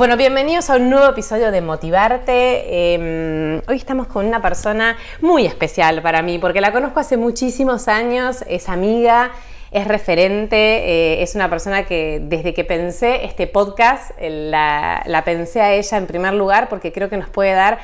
Bueno, bienvenidos a un nuevo episodio de Motivarte. Em, hoy estamos con una persona muy especial para mí porque la conozco hace muchísimos años, es amiga, es referente, eh, es una persona que desde que pensé este podcast la, la pensé a ella en primer lugar porque creo que nos puede dar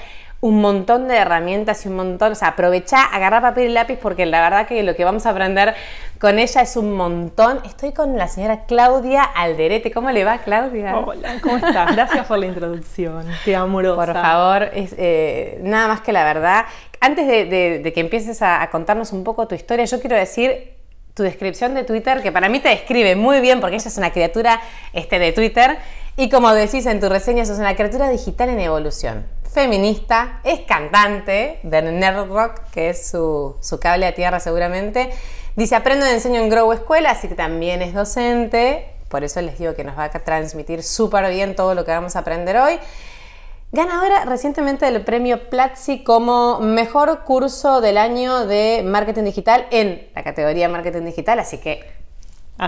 un montón de herramientas y un montón, o sea, aprovechá, agarrar papel y lápiz porque la verdad que lo que vamos a aprender con ella es un montón. Estoy con la señora Claudia Alderete. ¿Cómo le va, Claudia? Hola, ¿cómo estás? Gracias por la introducción. Qué amorosa. Por favor, es, eh, nada más que la verdad. Antes de, que empieces a, contarnos un poco tu historia, yo quiero decir tu descripción de Twitter, que para mí te describe muy bien porque ella es una criatura este, de Twitter. Y como decís en tu reseña, sos una criatura digital en evolución feminista, es cantante de Nerd Rock, que es su, cable a tierra seguramente. Dice, aprendo enseño en Grow Escuela, así que también es docente. Por eso les digo que nos va a transmitir súper bien todo lo que vamos a aprender hoy. Ganadora recientemente del premio Platzi como mejor curso del año de marketing digital en la categoría marketing digital, así que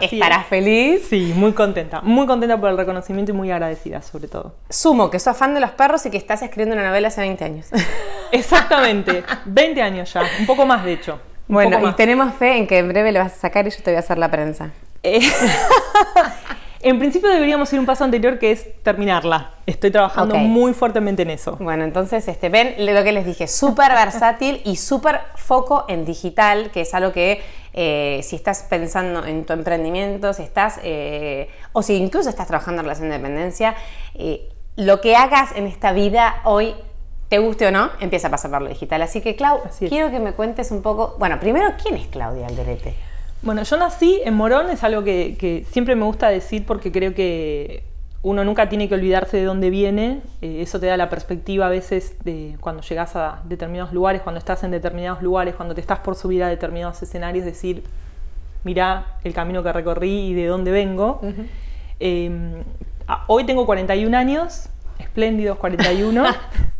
¿Estarás feliz? Sí, muy contenta. Muy contenta por el reconocimiento y muy agradecida, sobre todo. Sumo que sos fan de los perros y que estás escribiendo una novela hace 20 años. Exactamente, 20 años ya, un poco más de hecho. Bueno, y tenemos fe en que en breve le vas a sacar y yo te voy a hacer la prensa. Eh, en principio deberíamos ir un paso anterior que es terminarla. Estoy trabajando muy fuertemente en eso. Bueno, entonces este, ven lo que les dije, súper versátil y súper foco en digital, que es algo que eh, si estás pensando en tu emprendimiento, si estás, eh, o si incluso estás trabajando en relación de dependencia, eh, lo que hagas en esta vida hoy, te guste o no, empieza a pasar por lo digital. Así que, Clau, quiero que me cuentes un poco, bueno, primero, ¿quién es Claudia Alderete? Bueno, yo nací en Morón, es algo que siempre me gusta decir porque creo que uno nunca tiene que olvidarse de dónde viene, eh, eso te da la perspectiva a veces de cuando llegas a determinados lugares, cuando estás en determinados lugares, cuando te estás por subir a determinados escenarios, decir, mira el camino que recorrí y de dónde vengo. Em, hoy tengo 41 años, espléndidos 41,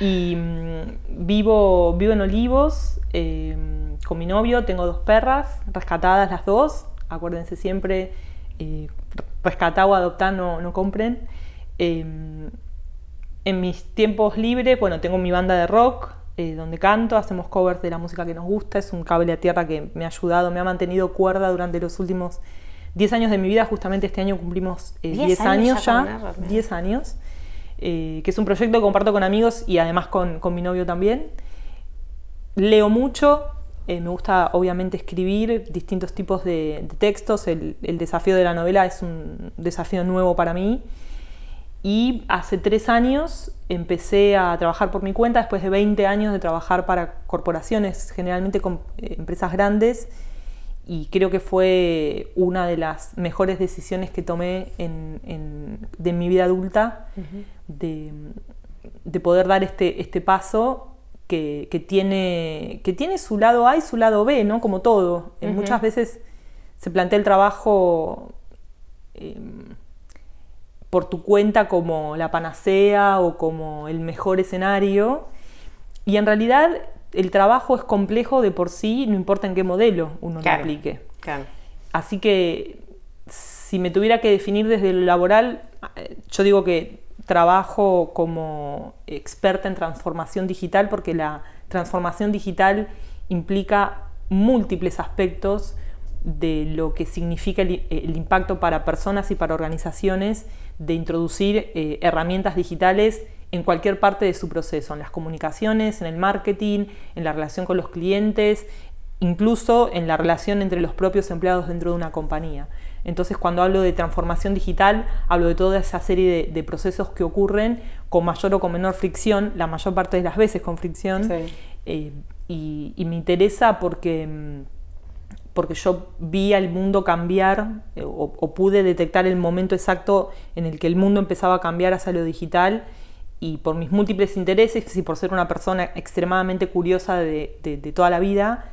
y mm, vivo, vivo en Olivos em, con mi novio, tengo dos perras, rescatadas las dos, acuérdense siempre eh, rescatar o adoptar, no, no compren. Em, en mis tiempos libres, bueno, tengo mi banda de rock, eh, donde canto, hacemos covers de la música que nos gusta, es un cable a tierra que me ha ayudado, me ha mantenido cuerda durante los últimos 10 años de mi vida, justamente este año cumplimos 10 eh, años ya, 10 años, que es un proyecto que comparto con amigos y además con, con mi novio también. Leo mucho, eh, me gusta obviamente escribir distintos tipos de, textos. El, desafío de la novela es un desafío nuevo para mí. Y hace tres años empecé a trabajar por mi cuenta, después de 20 años de trabajar para corporaciones, generalmente con eh, empresas grandes. Y creo que fue una de las mejores decisiones que tomé en, de mi vida adulta, de, de, poder dar este, este paso que, tiene, que tiene su lado A y su lado B, ¿no? Como todo. Muchas veces se plantea el trabajo em, por tu cuenta como la panacea o como el mejor escenario. Y en realidad el trabajo es complejo de por sí, no importa en qué modelo uno lo aplique. Así que si me tuviera que definir desde lo laboral, eh, yo digo que trabajo como experta en transformación digital porque la transformación digital implica múltiples aspectos de lo que significa el, impacto para personas y para organizaciones de introducir eh, herramientas digitales en cualquier parte de su proceso, en las comunicaciones, en el marketing, en la relación con los clientes, incluso en la relación entre los propios empleados dentro de una compañía. Entonces, cuando hablo de transformación digital, hablo de toda esa serie de, procesos que ocurren con mayor o con menor fricción, la mayor parte de las veces con fricción. Eh, y, me interesa porque, porque yo vi al mundo cambiar eh, o, o, pude detectar el momento exacto en el que el mundo empezaba a cambiar hacia lo digital y por mis múltiples intereses y por ser una persona extremadamente curiosa de, de, de toda la vida,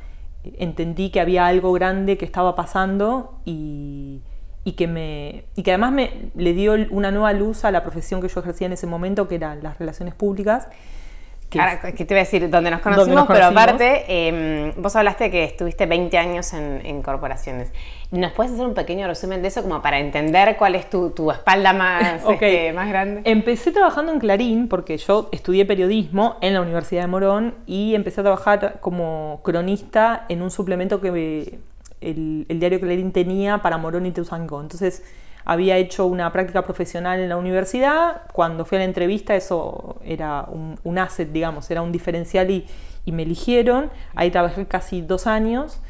entendí que había algo grande que estaba pasando y, y que, me, y que además me, le dio una nueva luz a la profesión que yo ejercía en ese momento, que eran las relaciones públicas. Que, Ahora, ¿qué te voy a decir? Donde nos conocimos, nos conocimos. pero aparte, eh, vos hablaste que estuviste 20 años en, en, corporaciones. ¿Nos puedes hacer un pequeño resumen de eso como para entender cuál es tu, tu espalda más, okay. este, más grande? Empecé trabajando en Clarín porque yo estudié periodismo en la Universidad de Morón y empecé a trabajar como cronista en un suplemento que me, el, el, diario Clarín tenía para Morón y Teusango. Entonces había hecho una práctica profesional en la universidad, cuando fui a la entrevista eso era un, un asset, digamos, era un diferencial y, y, me eligieron, ahí trabajé casi dos años.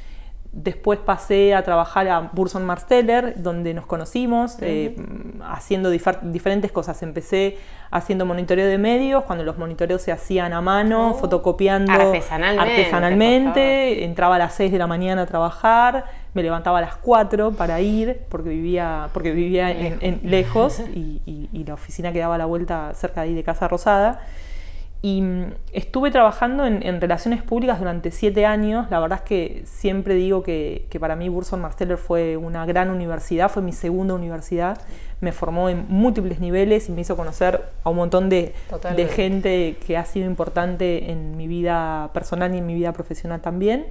Después pasé a trabajar a Burson Marsteller, donde nos conocimos, uh -huh. eh, haciendo dif diferentes cosas. Empecé haciendo monitoreo de medios, cuando los monitoreos se hacían a mano, Oh. fotocopiando Artesanalmente, artesanalmente. Entraba a las 6 de la mañana a trabajar, me levantaba a las 4 para ir, porque vivía, porque vivía en, en lejos y, y, y, la oficina quedaba a la vuelta cerca de ahí de Casa Rosada. Y mm, estuve trabajando en, en, relaciones públicas durante siete años. La verdad es que siempre digo que, que, para mí Burson Marsteller fue una gran universidad, fue mi segunda universidad. Me formó en múltiples niveles y me hizo conocer a un montón de, de gente que ha sido importante en mi vida personal y en mi vida profesional también.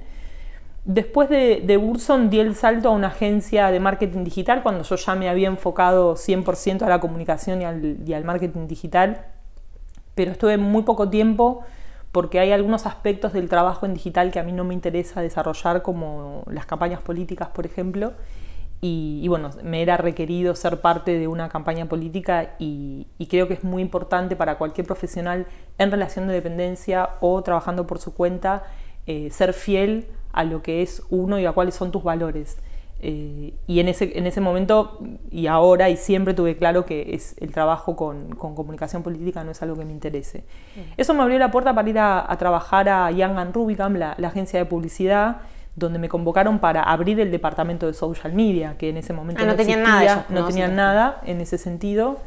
Después de, de, Burson di el salto a una agencia de marketing digital cuando yo ya me había enfocado 100% a la comunicación y al, y al marketing digital pero estuve muy poco tiempo porque hay algunos aspectos del trabajo en digital que a mí no me interesa desarrollar, como las campañas políticas, por ejemplo. Y, bueno, me era requerido ser parte de una campaña política y, y, creo que es muy importante para cualquier profesional en relación de dependencia o trabajando por su cuenta, eh, ser fiel a lo que es uno y a cuáles son tus valores. Eh, y en ese, en ese momento y ahora y siempre tuve claro que es el trabajo con, con comunicación política no es algo que me interese. Eso me abrió la puerta para ir a, a trabajar a Young Rubicam, la, la, agencia de publicidad, donde me convocaron para abrir el departamento de social media, que en ese momento ah, no, no, tenían existía, nada, no, no tenían nada en ese sentido.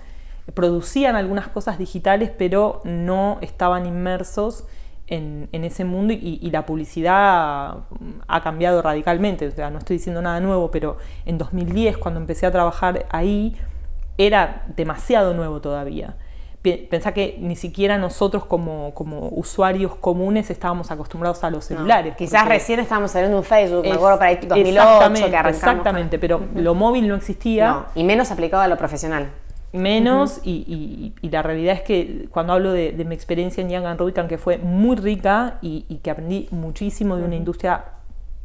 Producían algunas cosas digitales, pero no estaban inmersos en, en, ese mundo y, y, la publicidad ha cambiado radicalmente. O sea, no estoy diciendo nada nuevo, pero en 2010, cuando empecé a trabajar ahí, era demasiado nuevo todavía. Pensá que ni siquiera nosotros como, como usuarios comunes estábamos acostumbrados a los celulares. No, quizás recién estábamos saliendo un Facebook, es, me acuerdo para 2008 exactamente, que arrancamos. Exactamente, pero lo móvil no existía. No, y menos aplicado a lo profesional menos uh -huh. y, y, y, la realidad es que cuando hablo de, de mi experiencia en Rubicam que fue muy rica y, y, que aprendí muchísimo de una industria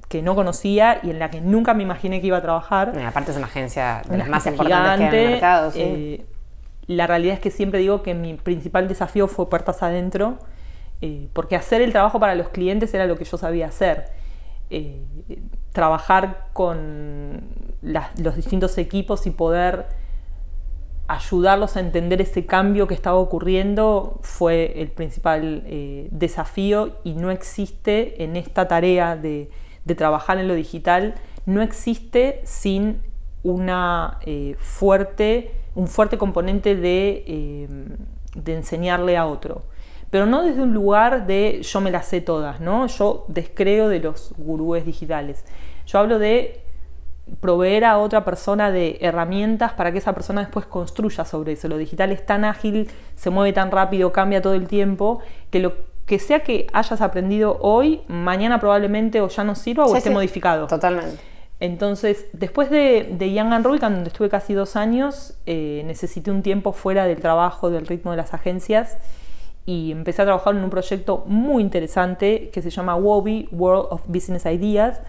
que no conocía y en la que nunca me imaginé que iba a trabajar. Y aparte es una agencia de las más importantes que hay en el mercado. ¿sí? Eh, la realidad es que siempre digo que mi principal desafío fue puertas adentro, eh, porque hacer el trabajo para los clientes era lo que yo sabía hacer. Eh, trabajar con las, los distintos equipos y poder ayudarlos a entender ese cambio que estaba ocurriendo fue el principal eh, desafío y no existe en esta tarea de, trabajar en lo digital, no existe sin una eh, fuerte, un fuerte componente de, eh, de, enseñarle a otro. Pero no desde un lugar de yo me las sé todas, ¿no? Yo descreo de los gurúes digitales. Yo hablo de proveer a otra persona de herramientas para que esa persona después construya sobre eso. Lo digital es tan ágil, se mueve tan rápido, cambia todo el tiempo, que lo que sea que hayas aprendido hoy, mañana probablemente o ya no sirva o sí, esté sí. modificado. Totalmente. Entonces, después de, de Young and Rubicam, donde estuve casi dos años, eh, necesité un tiempo fuera del trabajo, del ritmo de las agencias, y empecé a trabajar en un proyecto muy interesante que se llama WOBI, World of Business Ideas,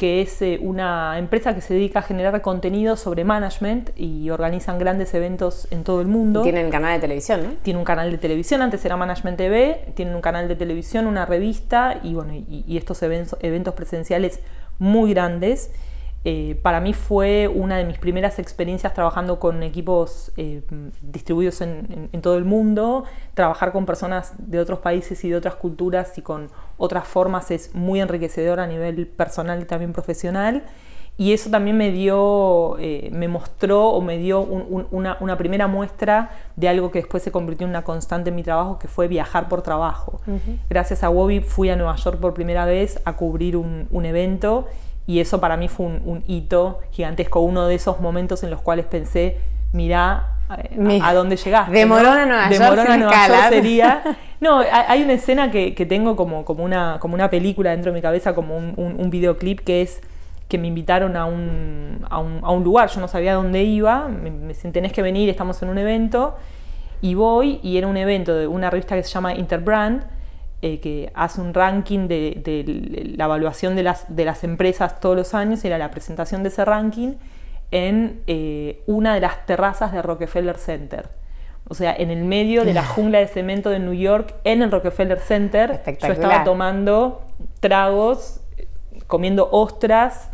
que es eh, una empresa que se dedica a generar contenido sobre management y organizan grandes eventos en todo el mundo. Tienen canal de televisión, ¿no? Tiene un canal de televisión, antes era Management TV, tienen un canal de televisión, una revista y, bueno, y, y estos eventos, eventos, presenciales muy grandes. Eh, para mí fue una de mis primeras experiencias trabajando con equipos eh, distribuidos en, todo el mundo. Trabajar con personas de otros países y de otras culturas y con otras formas es muy enriquecedor a nivel personal y también profesional. Y eso también me dio, eh, me mostró o me dio una, primera muestra de algo que después se convirtió en una constante en mi trabajo, que fue viajar por trabajo. Gracias a Wobby fui a Nueva York por primera vez a cubrir un, evento y eso para mí fue un, hito gigantesco, uno de esos momentos en los cuales pensé, mirá a, dónde llegaste. De Morón a Nueva York. a Nueva York sería. No, hay una escena que, tengo como, como, una, como una película dentro de mi cabeza, como un, un videoclip que es que me invitaron a un, a un, a un lugar, yo no sabía dónde iba, me, me dicen, tenés que venir, estamos en un evento, y voy, y era un evento de una revista que se llama Interbrand, eh, que hace un ranking de, de, la evaluación de las, de las empresas todos los años, era la presentación de ese ranking en eh, una de las terrazas de Rockefeller Center. O sea, en el medio de la jungla de cemento de New York, en el Rockefeller Center, yo estaba tomando tragos, comiendo ostras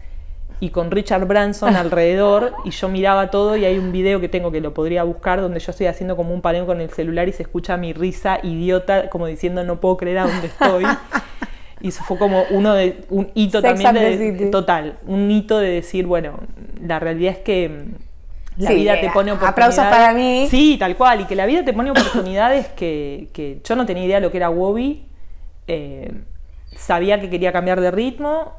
y con Richard Branson alrededor y yo miraba todo y hay un video que tengo que lo podría buscar donde yo estoy haciendo como un paneo con el celular y se escucha mi risa idiota como diciendo no puedo creer a dónde estoy. y eso fue como uno de un hito también de, total, un hito de decir, bueno, la realidad es que la vida te pone oportunidades. Aplausos para mí. Sí, tal cual, y que la vida te pone oportunidades que, que yo no tenía idea de lo que era Wobby. Eh, sabía que quería cambiar de ritmo,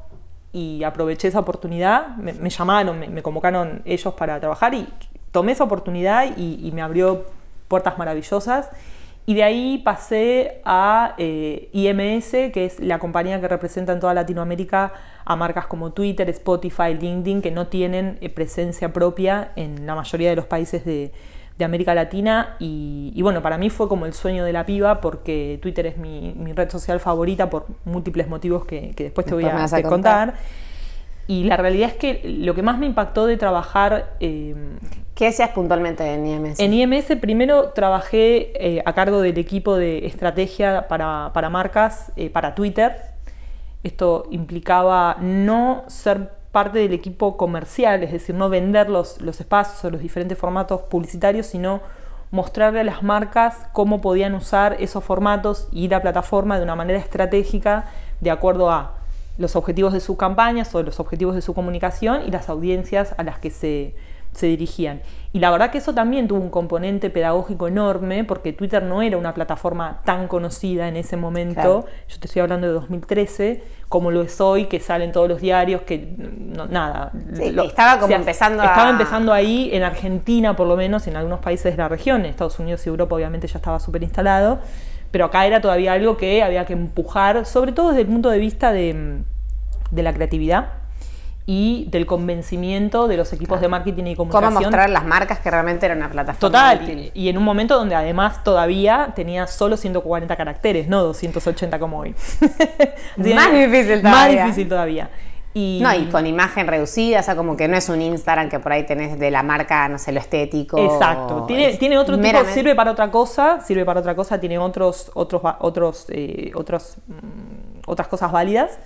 y aproveché esa oportunidad, me, llamaron, me, convocaron ellos para trabajar y tomé esa oportunidad y, me abrió puertas maravillosas. Y de ahí pasé a eh, IMS, que es la compañía que representa en toda Latinoamérica a marcas como Twitter, Spotify, LinkedIn, que no tienen eh, presencia propia en la mayoría de los países de, de América Latina y, bueno, para mí fue como el sueño de la piba porque Twitter es mi, red social favorita por múltiples motivos que, después te voy a, contar. Y la realidad es que lo que más me impactó de trabajar... Eh, ¿Qué hacías puntualmente en IMS? En IMS primero trabajé eh, a cargo del equipo de estrategia para, marcas, eh, para Twitter. Esto implicaba no ser parte del equipo comercial, es decir, no vender los, los espacios o los diferentes formatos publicitarios, sino mostrarle a las marcas cómo podían usar esos formatos y la plataforma de una manera estratégica de acuerdo a los objetivos de sus campañas o los objetivos de su comunicación y las audiencias a las que se, se dirigían. Y la verdad que eso también tuvo un componente pedagógico enorme, porque Twitter no era una plataforma tan conocida en ese momento, yo te estoy hablando de 2013, como lo es hoy, que salen todos los diarios, que nada. estaba como empezando Estaba empezando ahí, en Argentina por lo menos, en algunos países de la región, en Estados Unidos y Europa obviamente ya estaba súper instalado, pero acá era todavía algo que había que empujar, sobre todo desde el punto de vista de, de la creatividad y del convencimiento de los equipos de marketing y comunicación. Cómo mostrar las marcas que realmente eran una plataforma. Total, y, en un momento donde además todavía tenía solo 140 caracteres, no 280 como hoy. más difícil todavía. Más difícil todavía. Y, no, y con imagen reducida, o sea, como que no es un Instagram que por ahí tenés de la marca, no sé, lo estético. Exacto. Tiene, tiene otro tipo, sirve para otra cosa, sirve para otra cosa, tiene otros, otros, otros, eh, otros, mm, otras cosas válidas.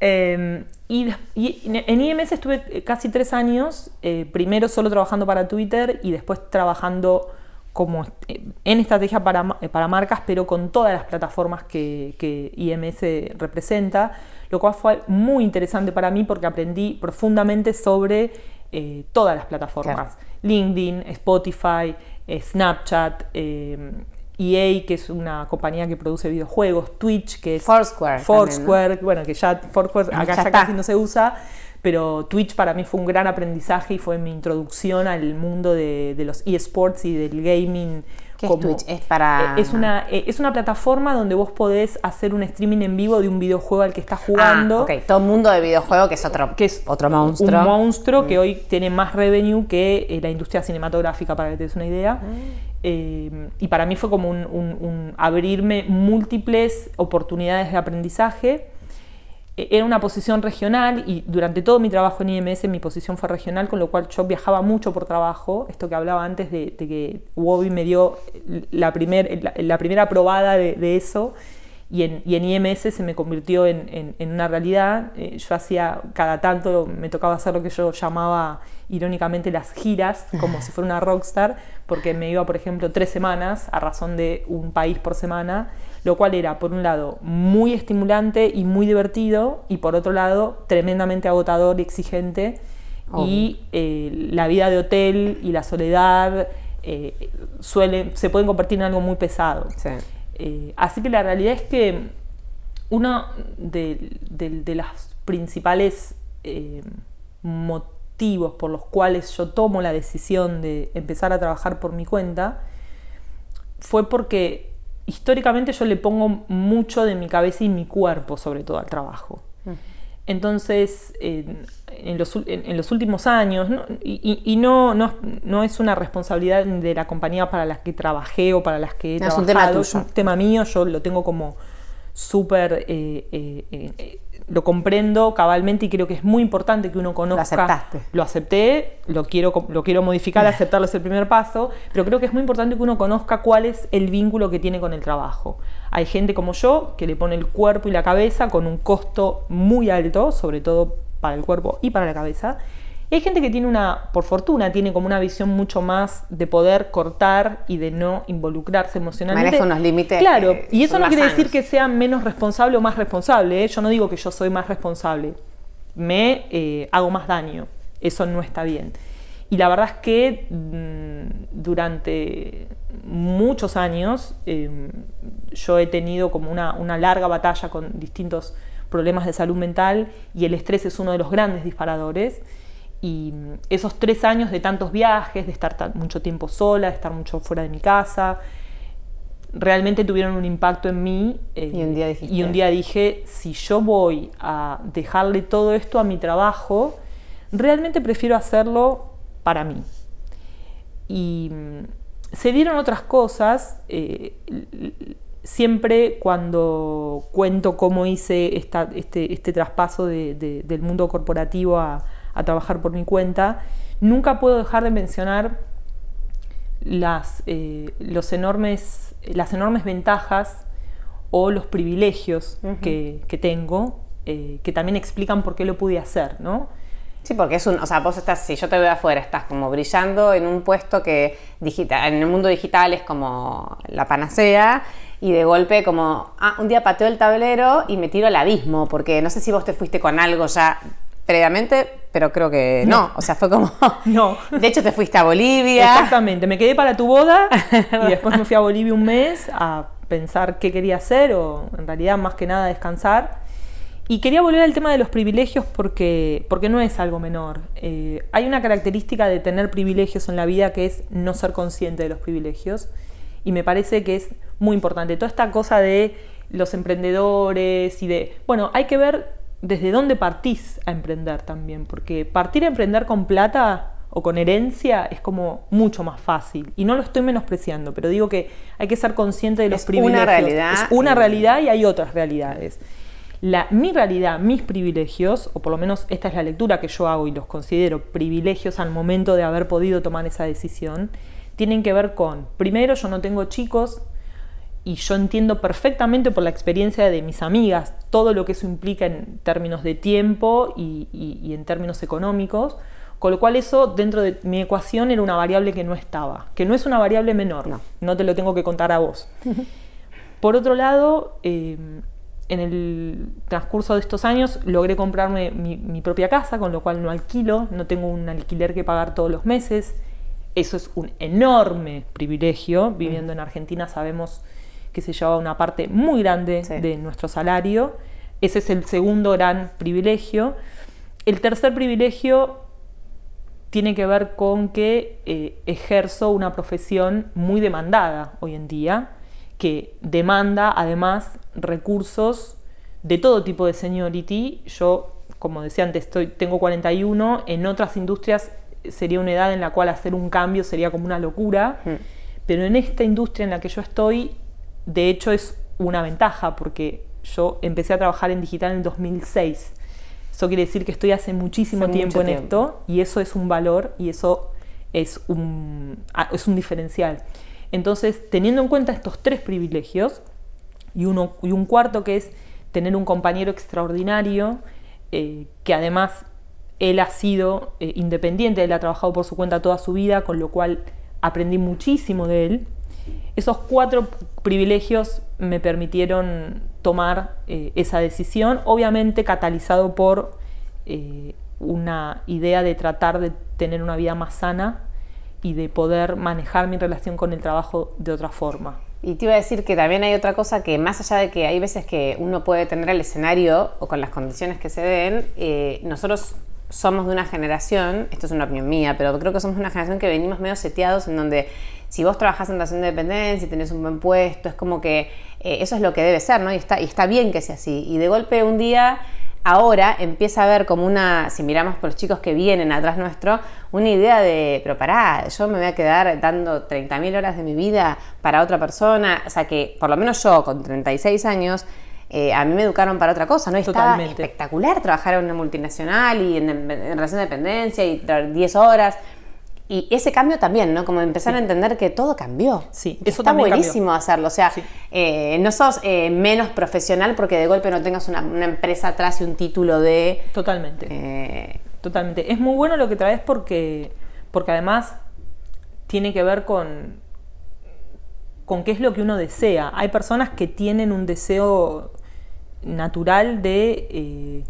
Em, y, en IMS estuve casi tres años, eh, primero solo trabajando para Twitter y después trabajando como eh, en estrategia para, eh, para marcas, pero con todas las plataformas que, que, IMS representa, lo cual fue muy interesante para mí porque aprendí profundamente sobre todas las plataformas. LinkedIn, Spotify, Snapchat, em, EA, que es una compañía que produce videojuegos, Twitch, que es Foursquare, Foursquare bueno, que ya Foursquare acá ya, casi no se usa, pero Twitch para mí fue un gran aprendizaje y fue mi introducción al mundo de, los eSports y del gaming. ¿Qué es Twitch? Es para... Eh, es una, eh, es una plataforma donde vos podés hacer un streaming en vivo de un videojuego al que estás jugando. Ah, ok, todo mundo de videojuego que es otro, que es otro monstruo. Un monstruo que mm. hoy tiene más revenue que eh, la industria cinematográfica, para que te des una idea. Mm. Eh, y para mí fue como un, abrirme múltiples oportunidades de aprendizaje. E, era una posición regional y durante todo mi trabajo en IMS mi posición fue regional, con lo cual yo viajaba mucho por trabajo. Esto que hablaba antes de, que Wobby me dio la, primer, la, primera probada de, eso. Y en, y en IMS se me convirtió en, en- en una realidad. Eh, yo hacía, cada tanto me tocaba hacer lo que yo llamaba irónicamente las giras, como si fuera una rockstar, porque me iba, por ejemplo, tres semanas a razón de un país por semana, lo cual era, por un lado, muy estimulante y muy divertido, y por otro lado, tremendamente agotador y exigente. Y eh, la vida de hotel y la soledad eh, suele, se pueden convertir en algo muy pesado. Sí. Eh, así que la realidad es que uno de, los principales eh, motivos por los cuales yo tomo la decisión de empezar a trabajar por mi cuenta fue porque históricamente yo le pongo mucho de mi cabeza y mi cuerpo sobre todo al trabajo. Entonces, en, en los, en- en los últimos años, ¿no? y, y- y no, no, no es una responsabilidad de la compañía para las que trabajé o para las que he No, es un trabajado, es un tema mío, yo lo tengo como súper, eh, eh, eh, lo comprendo cabalmente y creo que es muy importante que uno conozca. aceptaste. Lo acepté, lo quiero, lo quiero modificar, aceptarlo es el primer paso, pero creo que es muy importante que uno conozca cuál es el vínculo que tiene con el trabajo. Hay gente como yo que le pone el cuerpo y la cabeza con un costo muy alto, sobre todo para el cuerpo y para la cabeza. Hay gente que tiene una, por fortuna, tiene como una visión mucho más de poder cortar y de no involucrarse emocionalmente. Maneja unos límites Claro, que y eso no quiere decir sanos. que sea menos responsable o más responsable. ¿eh? Yo no digo que yo soy más responsable. Me eh, hago más daño. Eso no está bien. Y la verdad es que mm, durante muchos años eh, yo he tenido como una, una larga batalla con distintos problemas de salud mental y el estrés es uno de los grandes disparadores. Y esos tres años de tantos viajes, de estar tan- mucho tiempo sola, de estar mucho fuera de mi casa, realmente tuvieron un impacto en mí. eh, Y un día dijiste- y un día dije, si yo voy a dejarle todo esto a mi trabajo, realmente prefiero hacerlo para mí. Y mm, se dieron otras cosas. eh, siempre cuando cuento cómo hice esta- este, este traspaso de- de- del mundo corporativo a, a trabajar por mi cuenta, nunca puedo dejar de mencionar las, eh, los enormes, las enormes ventajas o los privilegios que, que tengo, eh, que también explican por qué lo pude hacer, ¿no? Sí, porque es un, o sea, vos estás, si yo te veo afuera, estás como brillando en un puesto que digital, en el mundo digital es como la panacea y de golpe como, ah, un día pateo el tablero y me tiro al abismo, porque no sé si vos te fuiste con algo ya previamente, pero creo que no, o sea, fue como, No. de hecho te fuiste a Bolivia, Exactamente, me quedé para tu boda y después me fui a Bolivia un mes a pensar qué quería hacer o en realidad más que nada descansar. Y quería volver al tema de los privilegios porque, porque no es algo menor. Eh, hay una característica de tener privilegios en la vida que es no ser consciente de los privilegios y me parece que es muy importante. Toda esta cosa de los emprendedores y de, bueno, hay que ver desde dónde partís a emprender también, porque partir a emprender con plata o con herencia es como mucho más fácil. Y no lo estoy menospreciando, pero digo que hay que ser consciente de los Es una privilegios. realidad Es una realidad y hay otras realidades. La, mi realidad, mis privilegios, o por lo menos esta es la lectura que yo hago y los considero privilegios al momento de haber podido tomar esa decisión, tienen que ver con, primero, yo no tengo chicos y yo entiendo perfectamente por la experiencia de mis amigas todo lo que eso implica en términos de tiempo y, y- y en términos económicos, con lo cual eso dentro de mi ecuación era una variable que no estaba, que no es una variable menor, No. no te lo tengo que contar a vos. Por otro lado, eh, en el transcurso de estos años logré comprarme mi, mi propia casa, con lo cual no alquilo, no tengo un alquiler que pagar todos los meses. Eso es un enorme privilegio. Viviendo en Argentina sabemos que se lleva una parte muy grande Sí. de nuestro salario. Ese es el segundo gran privilegio. El tercer privilegio tiene que ver con que eh, ejerzo una profesión muy demandada hoy en día, que demanda además recursos de todo tipo de seniority. Yo, como decía antes, estoy, tengo 41, en otras industrias sería una edad en la cual hacer un cambio sería como una locura, pero en esta industria en la que yo estoy, de hecho es una ventaja, porque yo empecé a trabajar en digital en el 2006. Eso quiere decir que estoy hace muchísimo Hace tiempo en tiempo. esto y eso es un valor y eso es un, es un diferencial. Entonces, teniendo en cuenta estos tres privilegios, y, uno, y un cuarto que es tener un compañero extraordinario, eh, que además él ha sido eh, independiente, él ha trabajado por su cuenta toda su vida, con lo cual aprendí muchísimo de él. Esos cuatro privilegios me permitieron tomar eh, esa decisión, obviamente catalizado por una idea de tratar de tener una vida más sana y de poder manejar mi relación con el trabajo de otra forma. Y te iba a decir que también hay otra cosa que más allá de que hay veces que uno puede tener el escenario o con las condiciones que se den, eh, nosotros somos de una generación, esto es una opinión mía, pero creo que somos una generación que venimos medio seteados en donde si vos trabajás en relación de dependencia y tenés un buen puesto, es como que eh, eso es lo que debe ser, ¿no? Y está, y está bien que sea así. Y de golpe un día ahora empieza a haber como una, si miramos por los chicos que vienen atrás nuestro, una idea de, pero pará, yo me voy a quedar dando 30.000 horas de mi vida para otra persona, o sea que por lo menos yo con 36 años, eh, a mí me educaron para otra cosa, ¿no? Estaba espectacular trabajar en una multinacional y en, en relación de dependencia y 10 horas. Y ese cambio también, ¿no? Como empezar a entender que todo cambió. Sí, eso está buenísimo hacerlo. O sea, eh, no sos eh, menos profesional porque de golpe no tengas una, empresa atrás y un título de. Totalmente. Eh, Totalmente. Es muy bueno lo que traes porque, porque además tiene que ver con, con qué es lo que uno desea. Hay personas que tienen un deseo natural de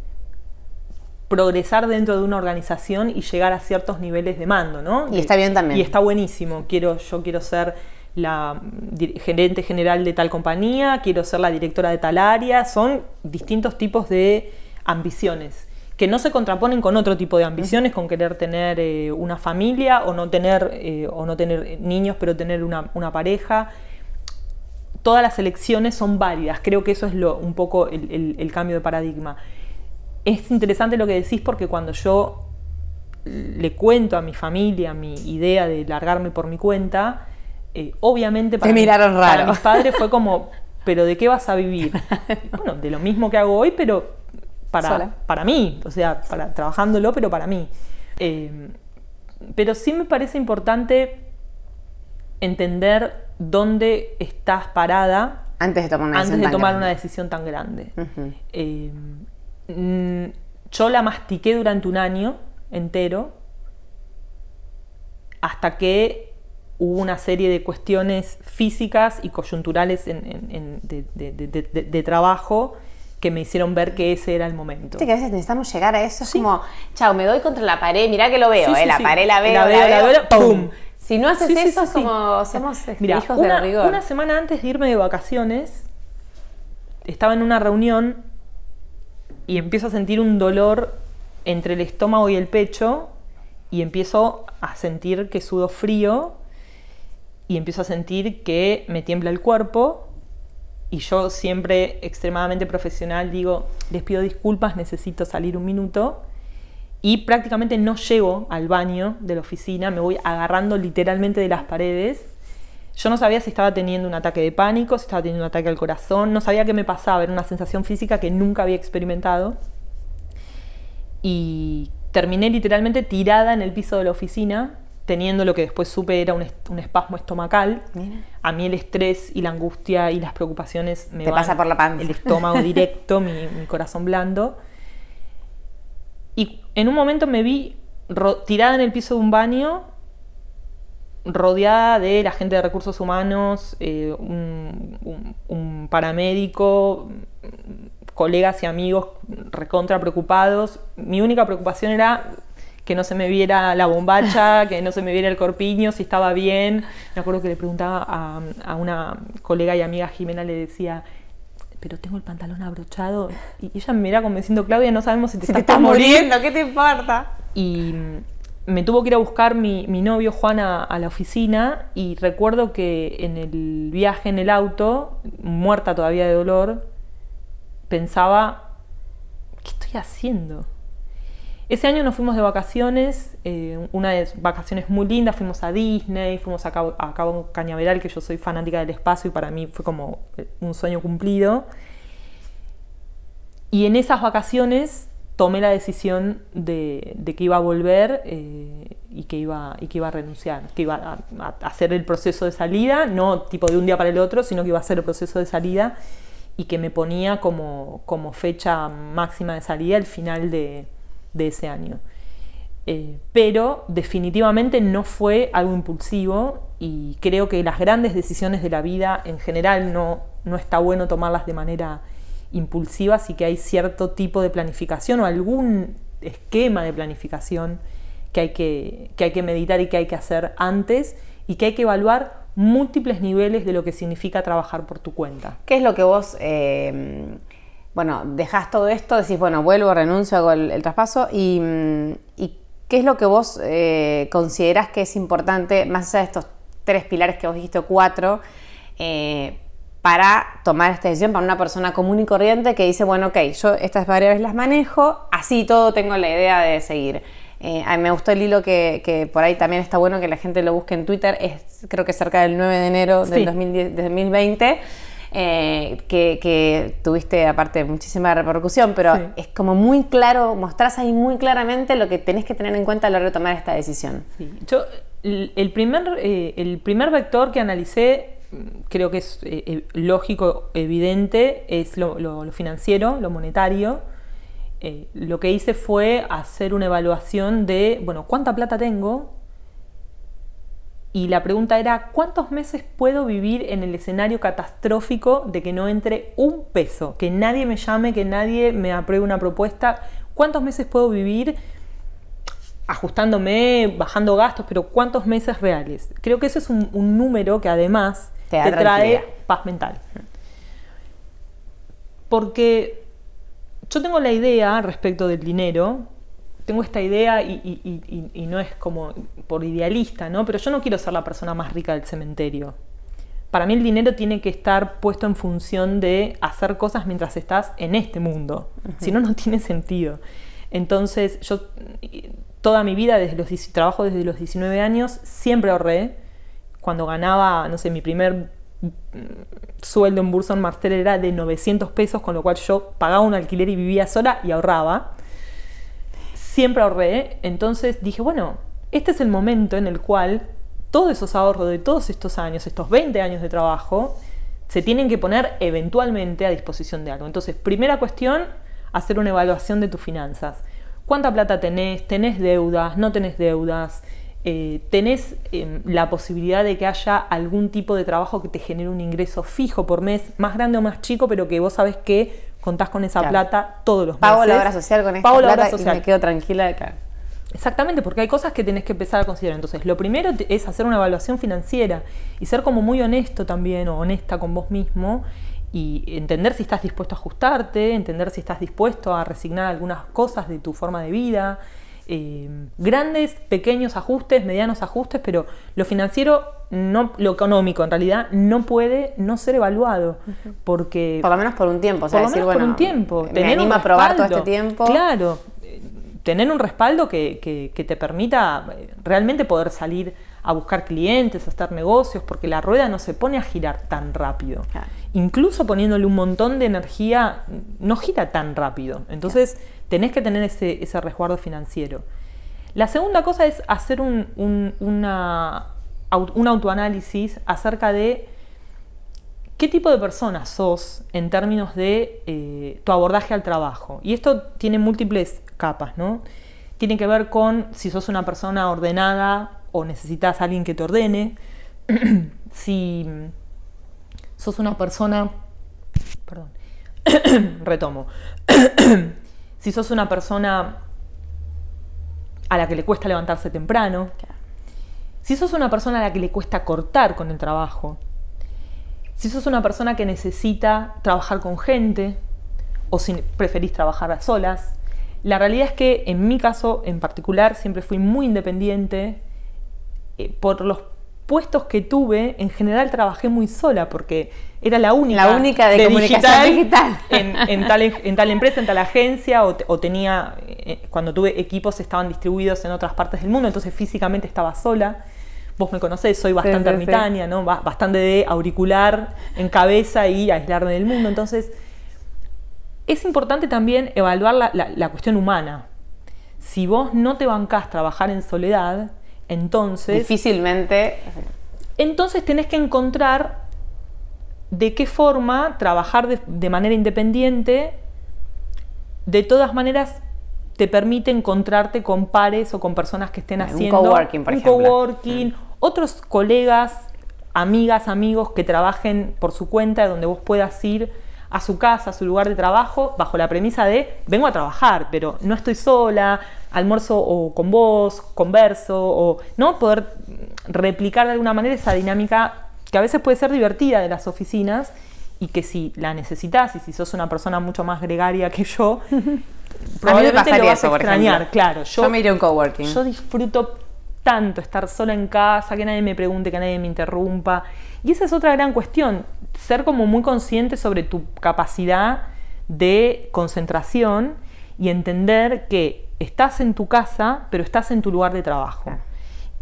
progresar dentro de una organización y llegar a ciertos niveles de mando, ¿no? Y está bien también. Y está buenísimo. Quiero, yo quiero ser la gerente general de tal compañía, quiero ser la directora de tal área. Son distintos tipos de ambiciones que no se contraponen con otro tipo de ambiciones, con querer tener eh, una familia o no tener, eh, o no tener niños, pero tener una, pareja. Todas las elecciones son válidas. Creo que eso es lo, un poco el cambio de paradigma es interesante lo que decís porque cuando yo le cuento a mi familia mi idea de largarme por mi cuenta, eh, obviamente para, miraron raro. mis padres fue como, pero ¿de qué vas a vivir? bueno, de lo mismo que hago hoy, pero para, para mí, o sea, para, trabajándolo, pero para mí. Eh, pero sí me parece importante entender dónde estás parada antes de tomar una, antes decisión, de tomar una decisión tan grande. Mm, yo la mastiqué durante un año entero hasta que hubo una serie de cuestiones físicas y coyunturales de, trabajo que me hicieron ver que ese era el momento. que a veces necesitamos llegar a eso, es como, chao, me doy contra la pared, mirá que lo veo, eh, la pared la veo, la veo, la veo, ¡pum! Si no haces eso, es como somos hijos una, de rigor. Una semana antes de irme de vacaciones, estaba en una reunión y empiezo a sentir un dolor entre el estómago y el pecho y empiezo a sentir que sudo frío y empiezo a sentir que me tiembla el cuerpo y yo siempre extremadamente profesional digo, les pido disculpas, necesito salir un minuto y prácticamente no llego al baño de la oficina, me voy agarrando literalmente de las paredes yo no sabía si estaba teniendo un ataque de pánico, si estaba teniendo un ataque al corazón, no sabía qué me pasaba, era una sensación física que nunca había experimentado. Y terminé literalmente tirada en el piso de la oficina, teniendo lo que después supe era un, espasmo estomacal. A mí el estrés y la angustia y las preocupaciones me Te pasa por la panza. El estómago directo, mi, corazón blando. En un momento me vi tirada en el piso de un baño rodeada de la gente de recursos humanos, eh, un, paramédico, colegas y amigos recontra preocupados. Mi única preocupación era que no se me viera la bombacha, que no se me viera el corpiño, si estaba bien. Me acuerdo que le preguntaba a, una colega y amiga Jimena, le decía, pero tengo el pantalón abrochado. Y ella me mira como diciendo, Claudia, no sabemos si te, estás, muriendo, ¿qué te importa? Y me tuvo que ir a buscar mi, novio Juan a, la oficina y recuerdo que en el viaje en el auto, muerta todavía de dolor, pensaba, ¿qué estoy haciendo? Ese año nos fuimos de vacaciones, eh, una de vacaciones muy lindas, fuimos a Disney, fuimos a Cabo, a Cabo Cañaveral, que yo soy fanática del espacio y para mí fue como eh, un sueño cumplido. Y en esas vacaciones tomé la decisión de, que iba a volver eh, y, que iba, y que iba a renunciar, que iba a, hacer el proceso de salida, no tipo de un día para el otro, sino que iba a hacer el proceso de salida. y que me ponía como, como fecha máxima de salida el final de, de ese año. Eh, pero definitivamente no fue algo impulsivo y creo que las grandes decisiones de la vida en general no, no está bueno tomarlas de manera impulsiva, así que hay cierto tipo de planificación o algún esquema de planificación que hay que, que hay que meditar y que hay que hacer antes y que hay que evaluar múltiples niveles de lo que significa trabajar por tu cuenta. ¿Qué es lo que vos, eh, bueno, dejás todo esto, decís, bueno, vuelvo, renuncio, hago el, traspaso y, y, qué es lo que vos eh, considerás que es importante, más allá de estos tres pilares que vos dijiste, cuatro, eh, para tomar esta decisión para una persona común y corriente que dice, bueno, ok, yo estas variables las manejo, así todo tengo la idea de seguir. Eh, a mí me gustó el hilo que, por ahí también está bueno que la gente lo busque en Twitter, es creo que cerca del 9 de enero del 2020. Eh, que, tuviste aparte muchísima repercusión, pero es como muy claro, mostrás ahí muy claramente lo que tenés que tener en cuenta a la hora de tomar esta decisión. Yo, el primer, eh, el primer vector que analicé, creo que es lógico, evidente, es lo financiero, lo monetario eh, lo que hice fue hacer una evaluación de, bueno, ¿cuánta plata tengo? Y la pregunta era, ¿cuántos meses puedo vivir en el escenario catastrófico de que no entre un peso? Que nadie me llame, que nadie me apruebe una propuesta. ¿Cuántos meses puedo vivir ajustándome, bajando gastos, pero cuántos meses reales? Creo que eso es un, número que además te, te trae paz mental. Porque yo tengo la idea respecto del dinero, tengo esta idea y, no es como por idealista, ¿no? Pero yo no quiero ser la persona más rica del cementerio. Para mí el dinero tiene que estar puesto en función de hacer cosas mientras estás en este mundo. Si no, no tiene sentido. Entonces, yo toda mi vida, desde los, trabajo desde los 19 años, siempre ahorré. Cuando ganaba, no sé, mi primer sueldo en Burson Martel era de 900 pesos, con lo cual yo pagaba un alquiler y vivía sola y ahorraba. Siempre ahorré, entonces dije, bueno, este es el momento en el cual todos esos ahorros de todos estos años, estos 20 años de trabajo, se tienen que poner eventualmente a disposición de algo. Entonces, primera cuestión, hacer una evaluación de tus finanzas. ¿Cuánta plata tenés? ¿Tenés deudas? ¿No tenés deudas? Eh, tenés em, la posibilidad de que haya algún tipo de trabajo que te genere un ingreso fijo por mes, más grande o más chico, pero que vos sabés que contás con esa plata todos los meses. Pago la obra social con esta Pago la obra social. y me quedo tranquila de acá. Exactamente, porque hay cosas que tenés que empezar a considerar. Entonces, lo primero es hacer una evaluación financiera y ser como muy honesto también o honesta con vos mismo y entender si estás dispuesto a ajustarte, entender si estás dispuesto a resignar algunas cosas de tu forma de vida, eh, grandes, pequeños ajustes, medianos ajustes, pero lo financiero, no, lo económico en realidad, no puede no ser evaluado. Porque. Por lo menos por un tiempo, por lo menos por un tiempo. Tener un a probar todo este tiempo. Claro. Tener un respaldo que, te permita eh, realmente poder salir a buscar clientes, a hacer negocios, porque la rueda no se pone a girar tan rápido. Incluso poniéndole un montón de energía, no gira tan rápido. Entonces, tenés que tener ese, resguardo financiero. La segunda cosa es hacer un, una, un autoanálisis acerca de qué tipo de persona sos en términos de eh, tu abordaje al trabajo. Y esto tiene múltiples capas, ¿no? Tiene que ver con si sos una persona ordenada o necesitas a alguien que te ordene, si sos una persona, perdón, retomo, si sos una persona a la que le cuesta levantarse temprano, si sos una persona a la que le cuesta cortar con el trabajo, si sos una persona que necesita trabajar con gente o si preferís trabajar a solas, la realidad es que en mi caso en particular siempre fui muy independiente eh, por los puestos que tuve, en general trabajé muy sola porque era la única, la única de, comunicación digital, En, tal, en, tal, empresa, en tal agencia, o, tenía, eh, cuando tuve equipos estaban distribuidos en otras partes del mundo, entonces físicamente estaba sola. Vos me conocés, soy bastante ermitaña, ¿no? bastante de auricular en cabeza y aislarme del mundo. Entonces, es importante también evaluar la, la cuestión humana. Si vos no te bancás trabajar en soledad, entonces... Difícilmente... Entonces tenés que encontrar de qué forma trabajar de, de manera independiente, de todas maneras te permite encontrarte con pares o con personas que estén Un haciendo coworking, por un ejemplo. coworking, otros colegas, amigas, amigos que trabajen por su cuenta, donde vos puedas ir a su casa, a su lugar de trabajo, bajo la premisa de vengo a trabajar, pero no estoy sola, almuerzo o con vos, converso, o no poder replicar de alguna manera esa dinámica que a veces puede ser divertida de las oficinas y que si la necesitas y si sos una persona mucho más gregaria que yo, A mí me probablemente lo vas eso, a extrañar, claro. Yo me iría a un coworking. Yo disfruto tanto estar sola en casa, que nadie me pregunte, que nadie me interrumpa. Y esa es otra gran cuestión, ser como muy consciente sobre tu capacidad de concentración y entender que estás en tu casa, pero estás en tu lugar de trabajo.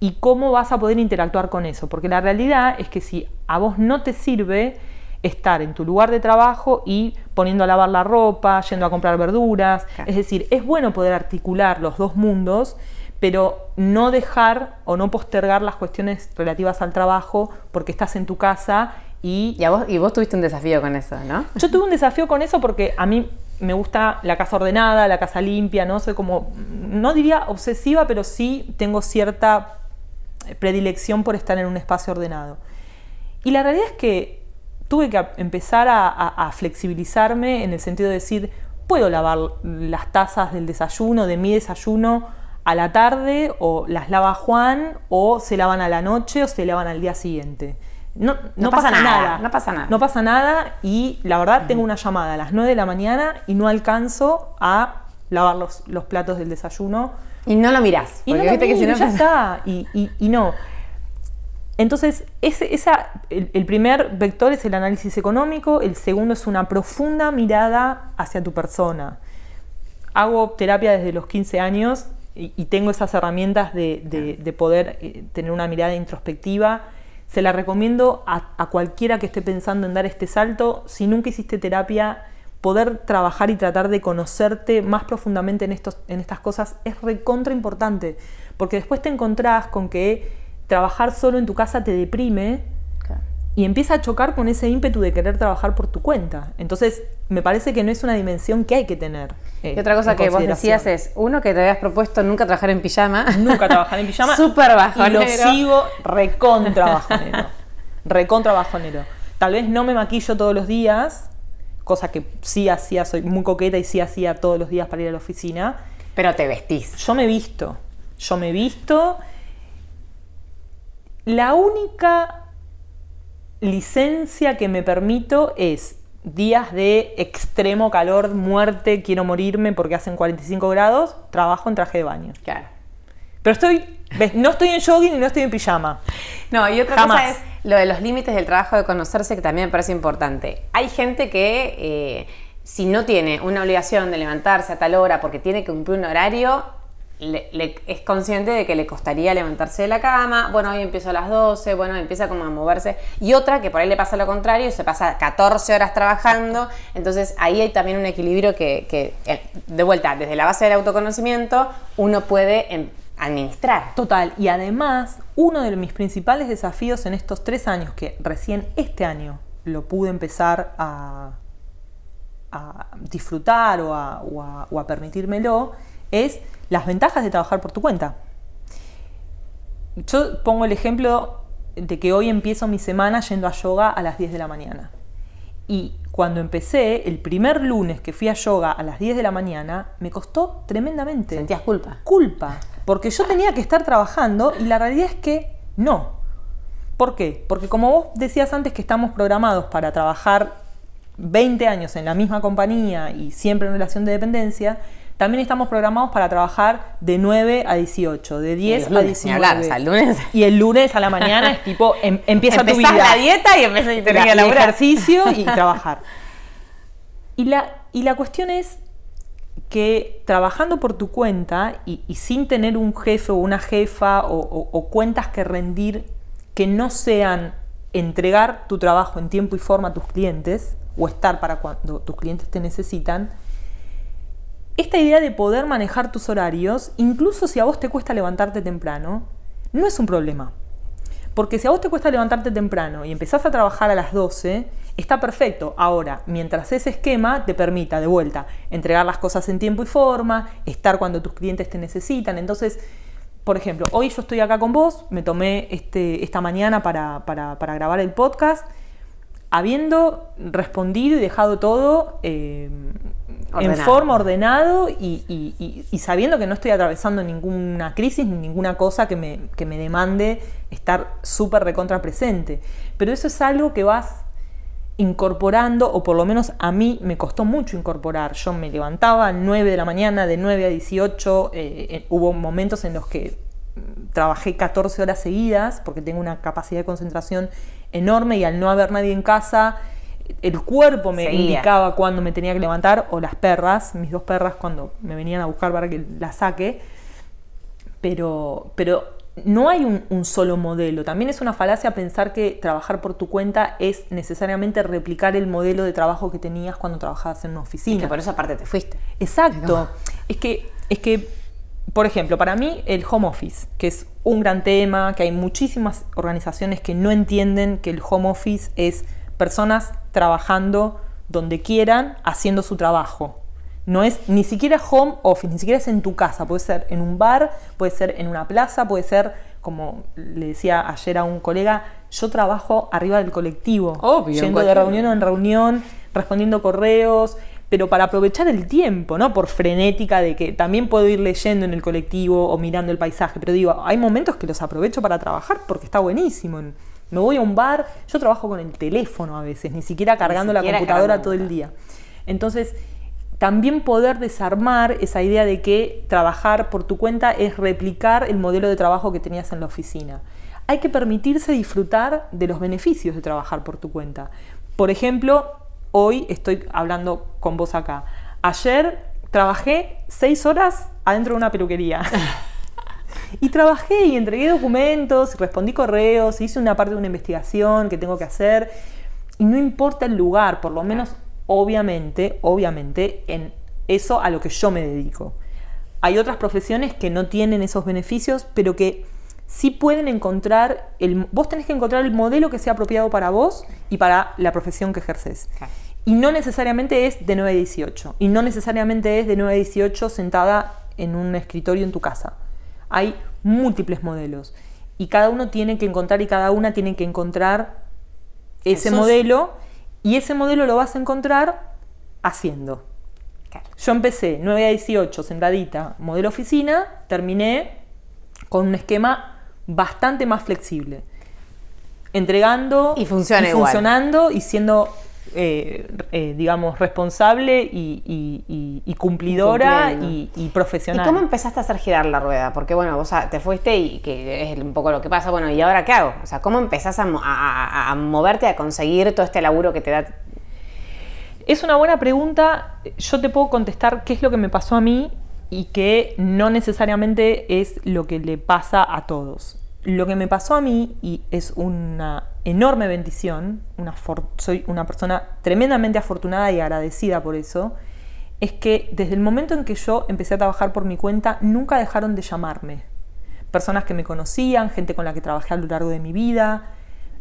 Y cómo vas a poder interactuar con eso. Porque la realidad es que si a vos no te sirve estar en tu lugar de trabajo y poniendo a lavar la ropa, yendo a comprar verduras, Claro. es decir, es bueno poder articular los dos mundos, pero no dejar o no postergar las cuestiones relativas al trabajo porque estás en tu casa y vos, tuviste un desafío con eso, ¿no? yo tuve un desafío con eso porque a mí me gusta la casa ordenada, la casa limpia, ¿no? Soy como, no diría obsesiva, pero sí tengo cierta predilección por estar en un espacio ordenado. Y la realidad es que tuve que empezar a, a- a flexibilizarme en el sentido de decir, puedo lavar las tazas del desayuno, de mi desayuno, a la tarde, o las lava Juan, o se lavan a la noche, o se lavan al día siguiente. No, no pasa pasa, nada, nada, no pasa nada. No pasa nada y la verdad tengo una llamada a las 9 de la mañana y no alcanzo a lavar los, los platos del desayuno. Y no lo mirás. Y no porque lo viste que si miro, no ya pasa- está. Y, y- y no. Entonces, ese, esa, el, el primer vector es el análisis económico, el segundo es una profunda mirada hacia tu persona. Hago terapia desde los 15 años y, y tengo esas herramientas de, de- de poder eh, tener una mirada introspectiva. Se la recomiendo a, a cualquiera que esté pensando en dar este salto. Si nunca hiciste terapia, poder trabajar y tratar de conocerte más profundamente en, estos, en estas cosas es recontra importante. Porque después te encontrás con que trabajar solo en tu casa te deprime. Y empieza a chocar con ese ímpetu de querer trabajar por tu cuenta. Entonces, me parece que no es una dimensión que hay que tener. eh, Y otra cosa que vos decías es, uno, que te habías propuesto nunca trabajar en pijama. Nunca trabajar en pijama. Súper Y bajonero. lo sigo recontra bajonero. recontra bajonero. Tal vez no me maquillo todos los días, cosa que sí hacía, soy muy coqueta y sí hacía todos los días para ir a la oficina. Pero te vestís. Yo me he visto, yo me he visto. La única licencia que me permito es días de extremo calor, muerte, quiero morirme porque hacen 45 grados, trabajo en traje de baño. Claro. Pero estoy, ves, no estoy en jogging y no estoy en pijama. No, y otra Jamás. cosa es lo de los límites del trabajo de conocerse, que también me parece importante. Hay gente que eh, si no tiene una obligación de levantarse a tal hora porque tiene que cumplir un horario, le- es consciente de que le costaría levantarse de la cama, bueno, hoy empiezo a las 12, bueno, empieza como a moverse. Y otra que por ahí le pasa lo contrario, se pasa 14 horas trabajando, entonces ahí hay también un equilibrio que, que, eh, de vuelta, desde la base del autoconocimiento, uno puede em, administrar. Total, y además, uno de mis principales desafíos en estos tres años, que recién este año lo pude empezar a, a disfrutar o a, o a- o a permitírmelo, es las ventajas de trabajar por tu cuenta. Yo pongo el ejemplo de que hoy empiezo mi semana yendo a yoga a las 10 de la mañana. Y cuando empecé, el primer lunes que fui a yoga a las 10 de la mañana, me costó tremendamente ¿Sentías culpa? culpa, porque yo tenía que estar trabajando y la realidad es que no. ¿Por qué? Porque como vos decías antes que estamos programados para trabajar 20 años en la misma compañía y siempre en relación de dependencia, también estamos programados para trabajar de 9 a 18, de 10 los a lunes, ni 19. hablar, o sea, el lunes- Y el lunes a la mañana es tipo, em- empieza tu vida la dieta y tenés la- que el ejercicio y trabajar. Y la, y la cuestión es que trabajando por tu cuenta y, y sin tener un jefe o una jefa o, o- o cuentas que rendir que no sean entregar tu trabajo en tiempo y forma a tus clientes o estar para cuando tus clientes te necesitan, esta idea de poder manejar tus horarios, incluso si a vos te cuesta levantarte temprano, no es un problema. Porque si a vos te cuesta levantarte temprano y empezás a trabajar a las 12, Está perfecto. Ahora, mientras ese esquema te permita de vuelta entregar las cosas en tiempo y forma, estar cuando tus clientes te necesitan. Entonces, por ejemplo, hoy yo estoy acá con vos, me tomé este, esta mañana para, grabar el podcast, habiendo respondido y dejado todo eh, en forma ordenado y, sabiendo que no estoy atravesando ninguna crisis ni ninguna cosa que me, que me demande estar súper recontra presente. Pero eso es algo que vas incorporando, o por lo menos a mí me costó mucho incorporar. Yo me levantaba a 9 de la mañana, de 9 a 18, eh, eh, hubo momentos en los que mm, trabajé 14 horas seguidas porque tengo una capacidad de concentración enorme y al no haber nadie en casa, el cuerpo me indicaba cuando me tenía que levantar, o las perras, mis dos perras cuando me venían a buscar para que las saque. Pero, pero no hay un, solo modelo. También es una falacia pensar que trabajar por tu cuenta es necesariamente replicar el modelo de trabajo que tenías cuando trabajabas en una oficina. que por esa parte te fuiste. Exacto. Es que, es que, por ejemplo, para mí el home office, que es un gran tema, que hay muchísimas organizaciones que no entienden que el home office es personas trabajando donde quieran, haciendo su trabajo. No es ni siquiera home office, ni siquiera es en tu casa, puede ser en un bar, puede ser en una plaza, puede ser, como le decía ayer a un colega, yo trabajo arriba del colectivo, yendo de reunión en reunión, respondiendo correos, pero para aprovechar el tiempo, ¿no? Por frenética de que también puedo ir leyendo en el colectivo o mirando el paisaje, pero digo, hay momentos que los aprovecho para trabajar porque está buenísimo. Me voy a un bar, yo trabajo con el teléfono a veces, ni siquiera cargando la computadora todo el día. Entonces, también poder desarmar esa idea de que trabajar por tu cuenta es replicar el modelo de trabajo que tenías en la oficina. Hay que permitirse disfrutar de los beneficios de trabajar por tu cuenta. Por ejemplo, hoy estoy hablando con vos acá. Ayer trabajé seis horas adentro de una peluquería. y trabajé y entregué documentos, respondí correos, hice una parte de una investigación que tengo que hacer. Y no importa el lugar, por lo menos obviamente, obviamente, en eso a lo que yo me dedico. Hay otras profesiones que no tienen esos beneficios, pero que sí pueden encontrar, el, vos tenés que encontrar el modelo que sea apropiado para vos y para la profesión que ejerces. Y no necesariamente es de 9 a 18, y no necesariamente es de 9 a 18 sentada en un escritorio en tu casa. Hay múltiples modelos y cada uno tiene que encontrar y cada una tiene que encontrar ese modelo y ese modelo lo vas a encontrar haciendo. Yo empecé 9 a 18 sentadita, modelo oficina, terminé con un esquema bastante más flexible. Entregando y, funciona y funcionando y siendo eh, eh, digamos, responsable y, cumplidora y, profesional. ¿Y cómo empezaste a hacer girar la rueda? Porque, bueno, vos te fuiste y que es un poco lo que pasa, bueno, ¿y ahora qué hago? O sea, ¿cómo empezás a, a moverte, a conseguir todo este laburo que te da? Es una buena pregunta. Yo te puedo contestar qué es lo que me pasó a mí y que no necesariamente es lo que le pasa a todos. Lo que me pasó a mí, y es una enorme bendición, soy una persona tremendamente afortunada y agradecida por eso, es que desde el momento en que yo empecé a trabajar por mi cuenta, nunca dejaron de llamarme. Personas que me conocían, gente con la que trabajé a lo largo de mi vida,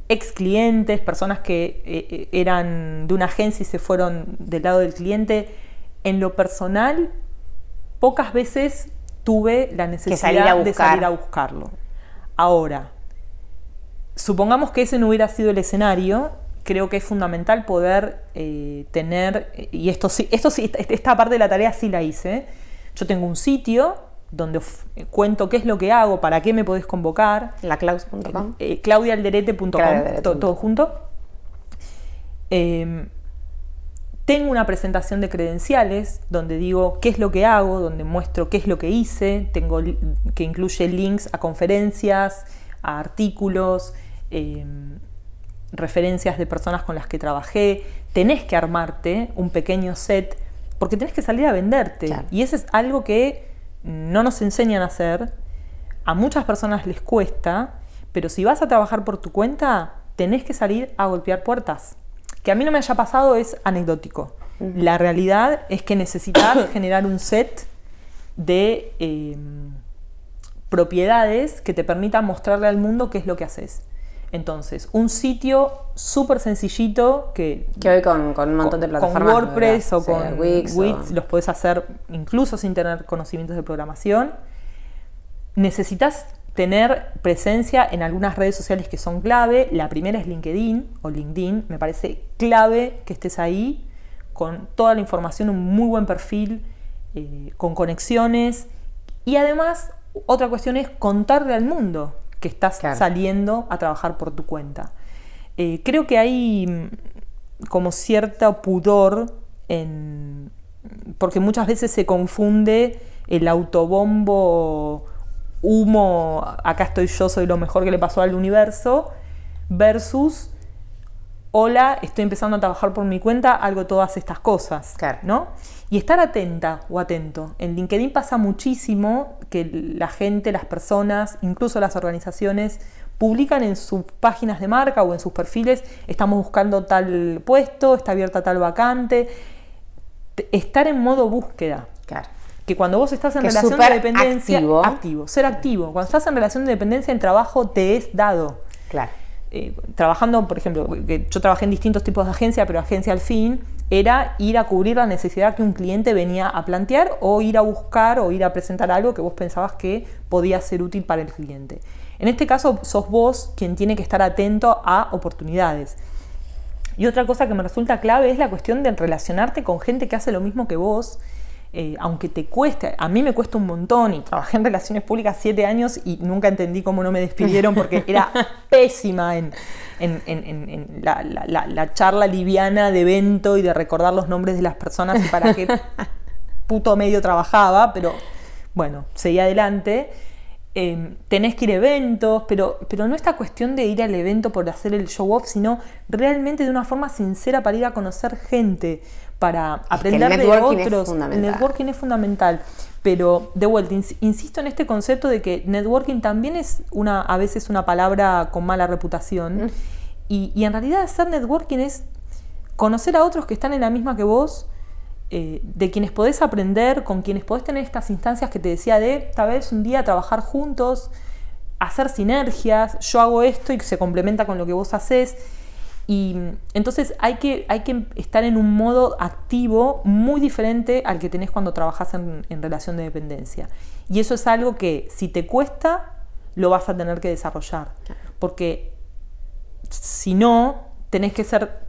ex clientes, personas que eh, eh, eran de una agencia y se fueron del lado del cliente. En lo personal, pocas veces tuve la necesidad de salir a buscarlo. Ahora, supongamos que ese no hubiera sido el escenario, creo que es fundamental poder eh, tener, y esto sí, esto sí, esta parte de la tarea sí la hice. Yo tengo un sitio donde eh, cuento qué es lo que hago, para qué me podés convocar. Laclaus.com. Eh, claudialderete.com, todo, junto. Tengo una presentación de credenciales donde digo qué es lo que hago, donde muestro qué es lo que hice, tengo que incluye links a conferencias, a artículos, em, referencias de personas con las que trabajé. Tenés que armarte un pequeño set porque tenés que salir a venderte. Y eso es algo que no nos enseñan a hacer. A muchas personas les cuesta, pero si vas a trabajar por tu cuenta, tenés que salir a golpear puertas. Que a mí no me haya pasado es anecdótico. La realidad es que necesitas generar un set de em, propiedades que te permitan mostrarle al mundo qué es lo que haces. Entonces, un sitio súper sencillito que... Que hoy con, con un montón de plataformas. Con WordPress o sí, con Wix, Wix, o- los puedes hacer incluso sin tener conocimientos de programación. Necesitas tener presencia en algunas redes sociales que son clave. La primera es LinkedIn o LinkedIn. Me parece clave que estés ahí con toda la información, un muy buen perfil, eh, con conexiones. Y además, otra cuestión es contarle al mundo que estás Claro. saliendo a trabajar por tu cuenta. Eh, creo que hay mm, como cierto pudor en, porque muchas veces se confunde el autobombo humo, acá estoy yo, soy lo mejor que le pasó al universo, versus, hola, estoy empezando a trabajar por mi cuenta, hago todas estas cosas, Claro. ¿no? Y estar atenta o atento. En LinkedIn pasa muchísimo que la gente, las personas, incluso las organizaciones, publican en sus páginas de marca o en sus perfiles, estamos buscando tal puesto, está abierta tal vacante. Estar en modo búsqueda. Claro. Que cuando vos estás en Que relación de dependencia, activo. activo, ser activo. Cuando estás en relación de dependencia, el trabajo te es dado Claro. eh, trabajando, por ejemplo, que yo trabajé en distintos tipos de agencia, pero agencia al fin era ir a cubrir la necesidad que un cliente venía a plantear o ir a buscar o ir a presentar algo que vos pensabas que podía ser útil para el cliente. En este caso, sos vos quien tiene que estar atento a oportunidades. Y otra cosa que me resulta clave es la cuestión de relacionarte con gente que hace lo mismo que vos, eh, aunque te cueste, a mí me cuesta un montón y trabajé en relaciones públicas siete años y nunca entendí cómo no me despidieron porque era pésima en, en- en- en- en la, la- la- la charla liviana de evento y de recordar los nombres de las personas y para qué puto medio trabajaba, pero bueno, seguí adelante. Eh, tenés que ir a eventos, pero, pero no esta cuestión de ir al evento por hacer el show off, sino realmente de una forma sincera para ir a conocer gente, para que el aprender de es otros. El networking es fundamental. Pero de vuelta, ins- insisto en este concepto de que networking también es una, a veces una palabra con mala reputación. Y, y en realidad hacer networking es conocer a otros que están en la misma que vos, eh, de quienes podés aprender, con quienes podés tener estas instancias que te decía de tal vez un día trabajar juntos, hacer sinergias, yo hago esto y se complementa con lo que vos haces. Y entonces hay que, hay que estar en un modo activo muy diferente al que tenés cuando trabajás en, en relación de dependencia. Y eso es algo que si te cuesta, lo vas a tener que desarrollar. Porque si no, tenés que ser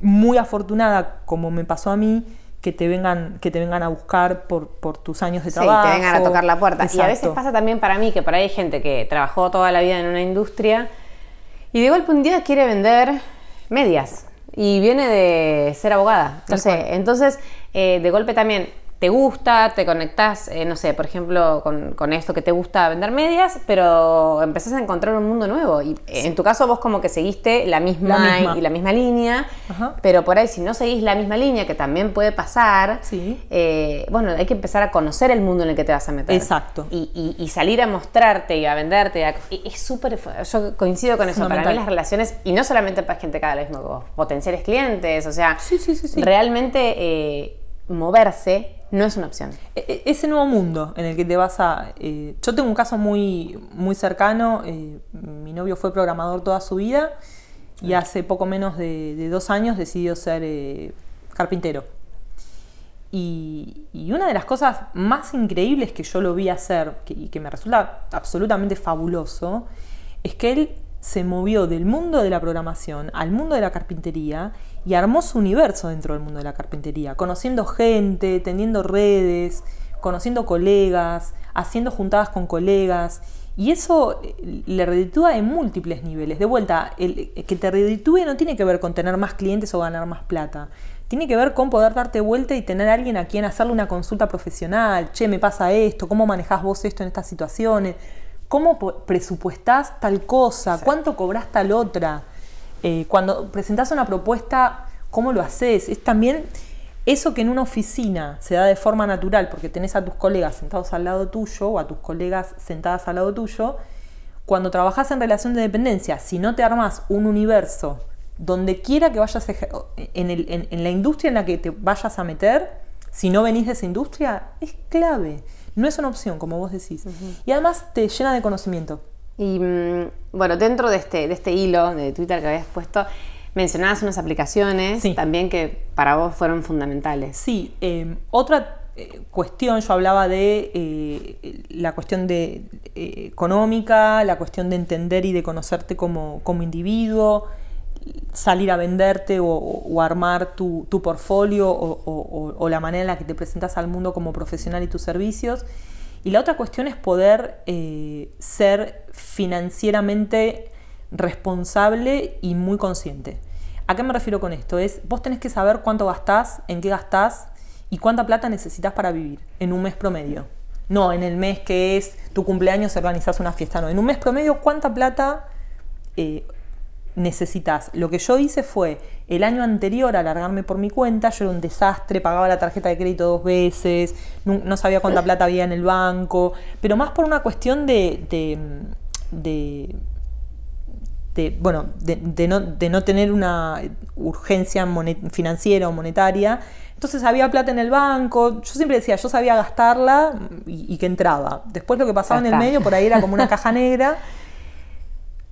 muy afortunada, como me pasó a mí, que te vengan, que te vengan a buscar por, por tus años de Sí, trabajo. te vengan a tocar la puerta. Y a veces pasa también para mí que por ahí hay gente que trabajó toda la vida en una industria y de golpe un día quiere vender medias y viene de ser abogada. No sé, cual. entonces eh, de golpe también te gusta, te conectás, eh, no sé, por ejemplo, con, con esto que te gusta vender medias, pero empezás a encontrar un mundo nuevo. Y eh, en tu caso vos como que seguiste la misma, La misma. y la misma línea, Ajá. pero por ahí si no seguís la misma línea, que también puede pasar, Sí. eh, bueno, hay que empezar a conocer el mundo en el que te vas a meter. Exacto. Y, y- y salir a mostrarte y a venderte. a- es súper. Yo coincido con eso. Para mí las relaciones, y no solamente para gente cada vez mismo, potenciales clientes, o sea, Sí, sí, sí, sí. realmente eh, moverse no es una opción. E- e- ese nuevo mundo en el que te vas a... eh, yo tengo un caso muy, muy cercano, eh, mi novio fue programador toda su vida y hace poco menos de, de dos años decidió ser eh, carpintero. Y, y una de las cosas más increíbles que yo lo vi hacer que- y que me resulta absolutamente fabuloso es que él se movió del mundo de la programación al mundo de la carpintería y armó su universo dentro del mundo de la carpintería, conociendo gente, teniendo redes, conociendo colegas, haciendo juntadas con colegas. Y eso eh, le reditúa en múltiples niveles. De vuelta, el, el que te reditúe no tiene que ver con tener más clientes o ganar más plata. Tiene que ver con poder darte vuelta y tener a alguien a quien hacerle una consulta profesional. Che, me pasa esto, ¿cómo manejás vos esto en estas situaciones? ¿Cómo presupuestás tal cosa? ¿Cuánto cobrás tal otra? Eh, cuando presentás una propuesta, ¿cómo lo haces? Es también eso que en una oficina se da de forma natural, porque tenés a tus colegas sentados al lado tuyo o a tus colegas sentadas al lado tuyo, cuando trabajás en relación de dependencia, si no te armás un universo donde quiera que vayas, eje- en, el- en- en la industria en la que te vayas a meter, si no venís de esa industria, es clave. No es una opción, como vos decís. Y además te llena de conocimiento. Y mm, bueno, dentro de este, de este hilo de Twitter que habías puesto, mencionabas unas aplicaciones también que para vos fueron fundamentales. Sí, em, otra eh, cuestión, yo hablaba de eh, la cuestión de, eh, económica, la cuestión de entender y de conocerte como, individuo, salir a venderte o, armar tu, portfolio o, la manera en la que te presentas al mundo como profesional y tus servicios. Y la otra cuestión es poder ser financieramente responsable y muy consciente. ¿A qué me refiero con esto? Es, vos tenés que saber cuánto gastás, en qué gastás, y cuánta plata necesitas para vivir en un mes promedio. No, en el mes que es tu cumpleaños organizas una fiesta, no. En un mes promedio, ¿cuánta plata eh, necesitas? Lo que yo hice fue, el año anterior a largarme por mi cuenta, yo era un desastre, pagaba la tarjeta de crédito dos veces, no, sabía cuánta plata había en el banco, pero más por una cuestión de, de, bueno, de, no, de no tener una urgencia financiera o monetaria entonces había plata en el banco, yo siempre decía, yo sabía gastarla y, que entraba. Después lo que pasaba en el medio, por ahí era como una caja negra.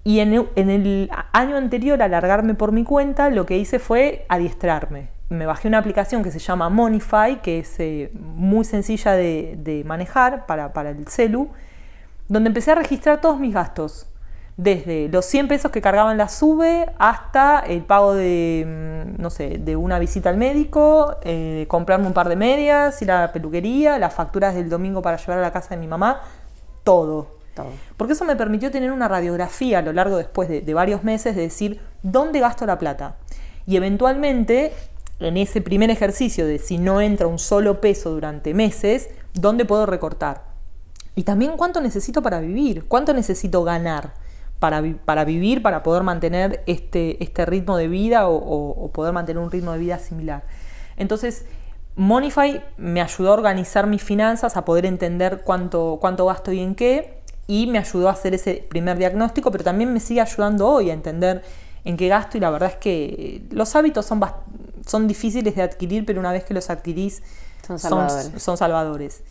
Y en el, año anterior a largarme por mi cuenta, lo que hice fue adiestrarme. Me bajé una aplicación que se llama Monify, que es eh, muy sencilla de, manejar para, para el celu, donde empecé a registrar todos mis gastos desde los 100 pesos que cargaban la SUBE hasta el pago de, mm, no sé, de una visita al médico, eh, comprarme un par de medias, ir a la peluquería, las facturas del domingo para llevar a la casa de mi mamá, todo. Porque eso me permitió tener una radiografía a lo largo después de, varios meses de decir dónde gasto la plata. Y eventualmente, en ese primer ejercicio de si no entra un solo peso durante meses, ¿dónde puedo recortar? Y también cuánto necesito para vivir, cuánto necesito ganar para, para, vivir, para poder mantener este, este ritmo de vida o, poder mantener un ritmo de vida similar. Entonces, Monify me ayudó a organizar mis finanzas, a poder entender cuánto, cuánto gasto y en qué, y me ayudó a hacer ese primer diagnóstico, pero también me sigue ayudando hoy a entender en qué gasto y la verdad es que los hábitos son, son difíciles de adquirir, pero una vez que los adquirís son son salvadores.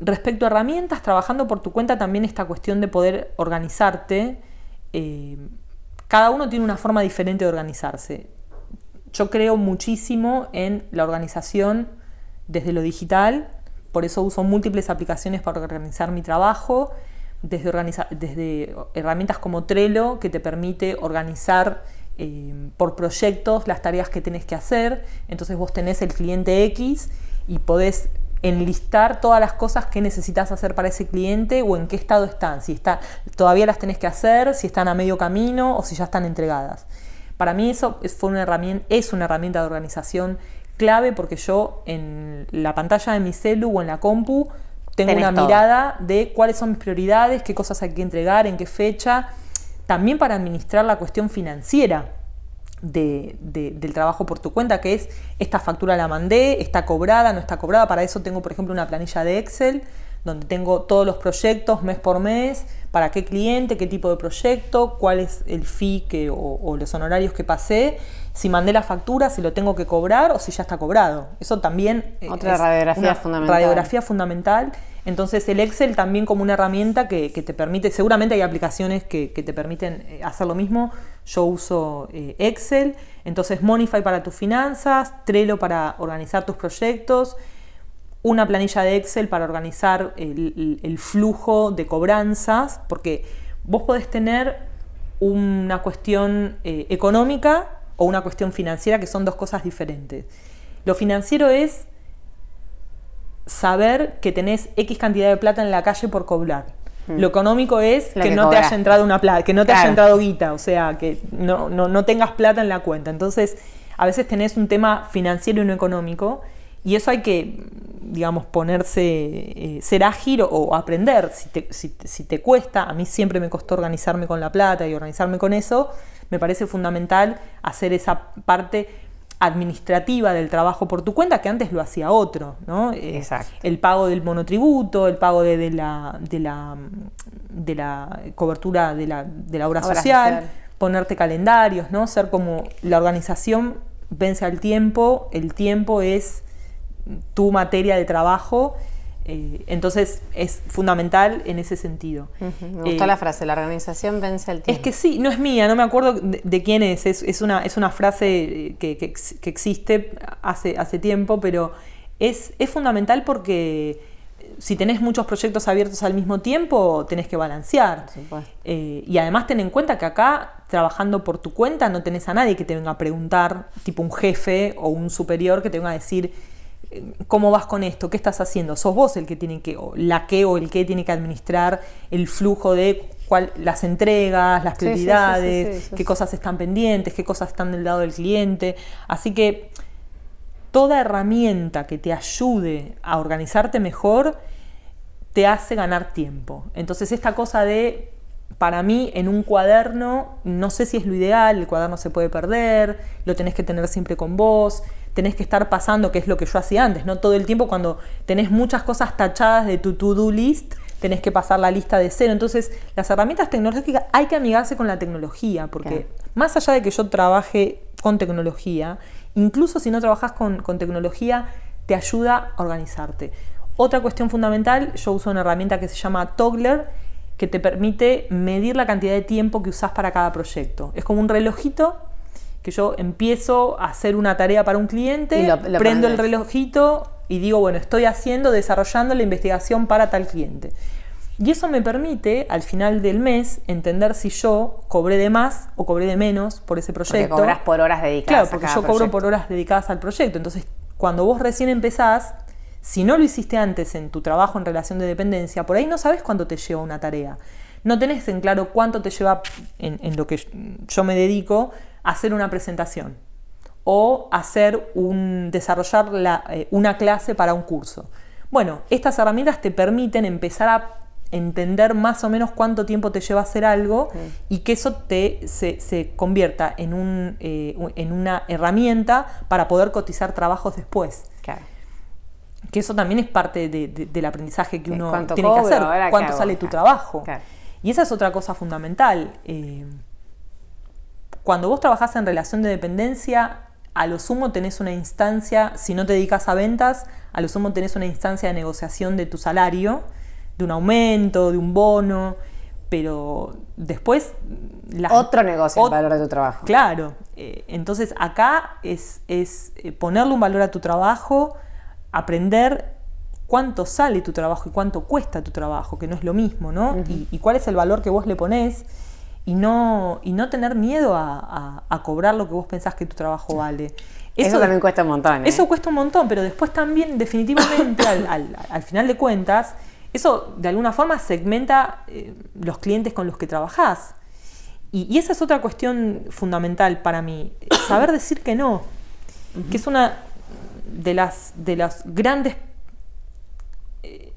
Respecto a herramientas, trabajando por tu cuenta también esta cuestión de poder organizarte. Eh, cada uno tiene una forma diferente de organizarse. Yo creo muchísimo en la organización desde lo digital, por eso uso múltiples aplicaciones para organizar mi trabajo, desde, herramientas como Trello, que te permite organizar eh, por proyectos las tareas que tenés que hacer. Entonces vos tenés el cliente X y podés enlistar todas las cosas que necesitas hacer para ese cliente o en qué estado están, si está, todavía las tenés que hacer, si están a medio camino o si ya están entregadas. Para mí eso es, fue una herramienta, es una herramienta de organización clave porque yo en la pantalla de mi celu o en la compu tengo una mirada de cuáles son mis prioridades, qué cosas hay que entregar, en qué fecha, también para administrar la cuestión financiera del trabajo por tu cuenta, que es esta factura la mandé, está cobrada, no está cobrada. Para eso tengo, por ejemplo, una planilla de Excel donde tengo todos los proyectos mes por mes, para qué cliente, qué tipo de proyecto, cuál es el fee que, o, los honorarios que pasé, si mandé la factura, si lo tengo que cobrar o si ya está cobrado. Eso también Otra es radiografía una fundamental. radiografía fundamental entonces el Excel también como una herramienta que, te permite, seguramente hay aplicaciones que, te permiten eh, hacer lo mismo, yo uso eh, Excel, entonces Monify para tus finanzas, Trello para organizar tus proyectos, una planilla de Excel para organizar el, flujo de cobranzas, porque vos podés tener una cuestión eh, económica o una cuestión financiera que son dos cosas diferentes. Lo financiero es saber que tenés X cantidad de plata en la calle por cobrar. Mm. Lo económico es que, no te haya entrado una plata, que no te haya entrado guita, o sea, que no, no, tengas plata en la cuenta. Entonces, a veces tenés un tema financiero y no económico, y eso hay que, digamos, ponerse, eh, ser ágil o, aprender. Si te, si te cuesta, a mí siempre me costó organizarme con la plata y organizarme con eso, me parece fundamental hacer esa parte administrativa del trabajo por tu cuenta que antes lo hacía otro, ¿no? Eh, Exacto. El pago del monotributo, el pago de, la, de, la, de la cobertura de la, de la obra, social, ponerte calendarios, ¿no? Ser como la organización vence al tiempo, el tiempo es tu materia de trabajo Eh, entonces es fundamental en ese sentido. Me gustó Eh, la frase, la organización vence el es tiempo. que sí, no es mía, no me acuerdo de, de quién es. Es, es una, es una frase eh, que, que ex- que existe hace, hace tiempo, pero es, es fundamental porque si tenés muchos proyectos abiertos al mismo tiempo, tenés que balancear. Eh, y además ten en cuenta que acá, trabajando por tu cuenta, no tenés a nadie que te venga a preguntar, tipo un jefe o un superior que te venga a decir cómo vas con esto, qué estás haciendo. Sos vos el que tiene que, o la que o el que tiene que administrar el flujo de cuál, las entregas, las Sí, sí, sí, sí, prioridades, qué cosas están pendientes, qué cosas están del lado del cliente. Así que toda herramienta que te ayude a organizarte mejor te hace ganar tiempo. Entonces esta cosa de, para mí, en un cuaderno, no sé si es lo ideal, el cuaderno se puede perder, lo tenés que tener siempre con vos, tenés que estar pasando, que es lo que yo hacía antes, ¿no? Todo el tiempo cuando tenés muchas cosas tachadas de tu to-do list, tenés que pasar la lista de cero. Entonces, las herramientas tecnológicas hay que amigarse con la tecnología, porque Claro. más allá de que yo trabaje con tecnología, incluso si no trabajas con, con tecnología, te ayuda a organizarte. Otra cuestión fundamental, yo uso una herramienta que se llama Toggler, que te permite medir la cantidad de tiempo que usás para cada proyecto. Es como un relojito que yo empiezo a hacer una tarea para un cliente, Y lo- lo prendo el relojito y digo, bueno, estoy haciendo, desarrollando la investigación para tal cliente. Y eso me permite, al final del mes, entender si yo cobré de más o cobré de menos por ese Porque proyecto. cobras por horas dedicadas Claro, a porque cada yo cobro por horas dedicadas al proyecto. Entonces, cuando vos recién empezás, si no lo hiciste antes en tu trabajo en relación de dependencia, por ahí no sabes cuánto te lleva una tarea. No tenés en claro cuánto te lleva en, en lo que yo me dedico a hacer una presentación o hacer un desarrollar la- eh, una clase para un curso. Bueno, estas herramientas te permiten empezar a entender más o menos cuánto tiempo te lleva hacer algo y que eso te, se, se convierta en, un, eh, en una herramienta para poder cotizar trabajos después. Que eso también es parte de- de- del aprendizaje que uno ¿cuánto tiene que hacer, ¿Ahora qué cuánto sale tu trabajo. claro. Y esa es otra cosa fundamental. Eh, cuando vos trabajás en relación de dependencia, a lo sumo tenés una instancia, si no te dedicas a ventas, a lo sumo tenés una instancia de negociación de tu salario, de un aumento, de un bono, pero después... las- Otro negocio el valor de tu trabajo. Claro, eh, entonces acá es, es, eh, ponerle un valor a tu trabajo, aprender cuánto sale tu trabajo y cuánto cuesta tu trabajo, que no es lo mismo, ¿no? y, y cuál es el valor que vos le ponés y no, y no tener miedo a, a- a cobrar lo que vos pensás que tu trabajo vale. Eso, también cuesta un montón. ¿eh? Eso cuesta un montón, pero después también, definitivamente, al, al- al final de cuentas, eso de alguna forma segmenta eh, los clientes con los que trabajás. Y, y esa es otra cuestión fundamental para mí, saber decir que no, que es una de las, de las grandes... eh,